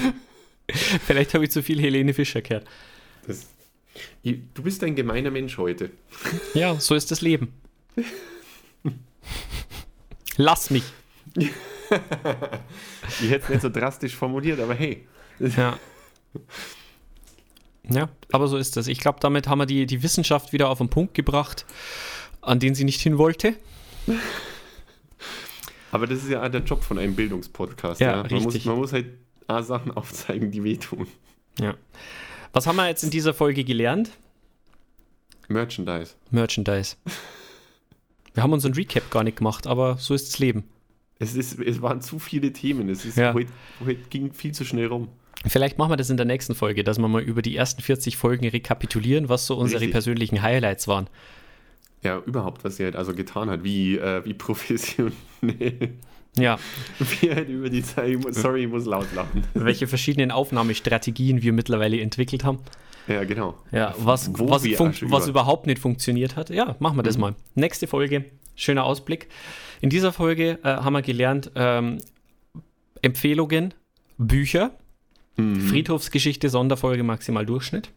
[LAUGHS] Vielleicht habe ich zu viel Helene Fischer gehört. Das, Du bist ein gemeiner Mensch heute. Ja, so ist das Leben. Lass mich. [LAUGHS] ich hätte es nicht so drastisch formuliert, aber hey. Ja. Ja, aber so ist das. Ich glaube, damit haben wir die, die Wissenschaft wieder auf den Punkt gebracht, an den sie nicht hin wollte. Aber das ist ja der Job von einem Bildungspodcast. Ja, ja. Man, richtig. Muss, man muss halt Sachen aufzeigen, die wehtun. Ja. Was haben wir jetzt in dieser Folge gelernt? Merchandise. Merchandise. Wir haben unseren Recap gar nicht gemacht, aber so ist das Leben. Es, ist, es waren zu viele Themen. Es ist, Ja. heute, heute ging viel zu schnell rum. Vielleicht machen wir das in der nächsten Folge, dass wir mal über die ersten 40 Folgen rekapitulieren, was so unsere Richtig. persönlichen Highlights waren. Ja, überhaupt, was er halt also getan hat, wie, äh, wie professionell. Ja, wie halt über die Zeit, sorry, ich muss laut lachen. welche verschiedenen Aufnahmestrategien wir mittlerweile entwickelt haben. Ja, genau. Ja, was, Wo was, was über- überhaupt nicht funktioniert hat. Ja, machen wir das mal. Nächste Folge, schöner Ausblick. In dieser Folge äh, haben wir gelernt, ähm, Empfehlungen, Bücher, Friedhofsgeschichte, Sonderfolge, Maximal Durchschnitt,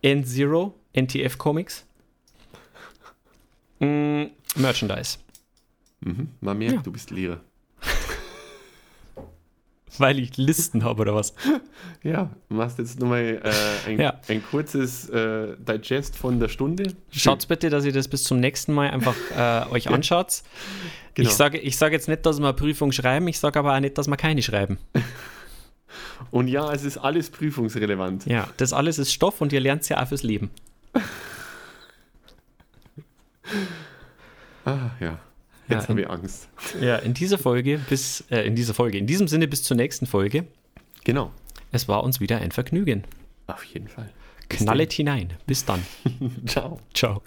N-Zero, NTF Comics, mm, Merchandise. Mhm. Man merkt, Ja. du bist Lehrer. [LAUGHS] Weil ich Listen habe oder was? [LAUGHS] Ja, du machst jetzt nochmal äh, ein, Ja. ein kurzes äh, Digest von der Stunde. Schaut bitte, dass ihr das bis zum nächsten Mal einfach äh, euch anschaut. Genau. Ich sage ich sage jetzt nicht, dass wir Prüfung schreiben, ich sage aber auch nicht, dass wir keine schreiben. [LAUGHS] Und ja, es ist alles prüfungsrelevant. Ja, das alles ist Stoff und ihr lernt es ja auch fürs Leben. Ah, ja. Ja, Jetzt habe in- ich Angst. Ja, in dieser Folge bis, äh, in dieser Folge, in diesem Sinne bis zur nächsten Folge. Genau. Es war uns wieder ein Vergnügen. Auf jeden Fall. Knallet hinein. Bis dann. [LAUGHS] Ciao. Ciao.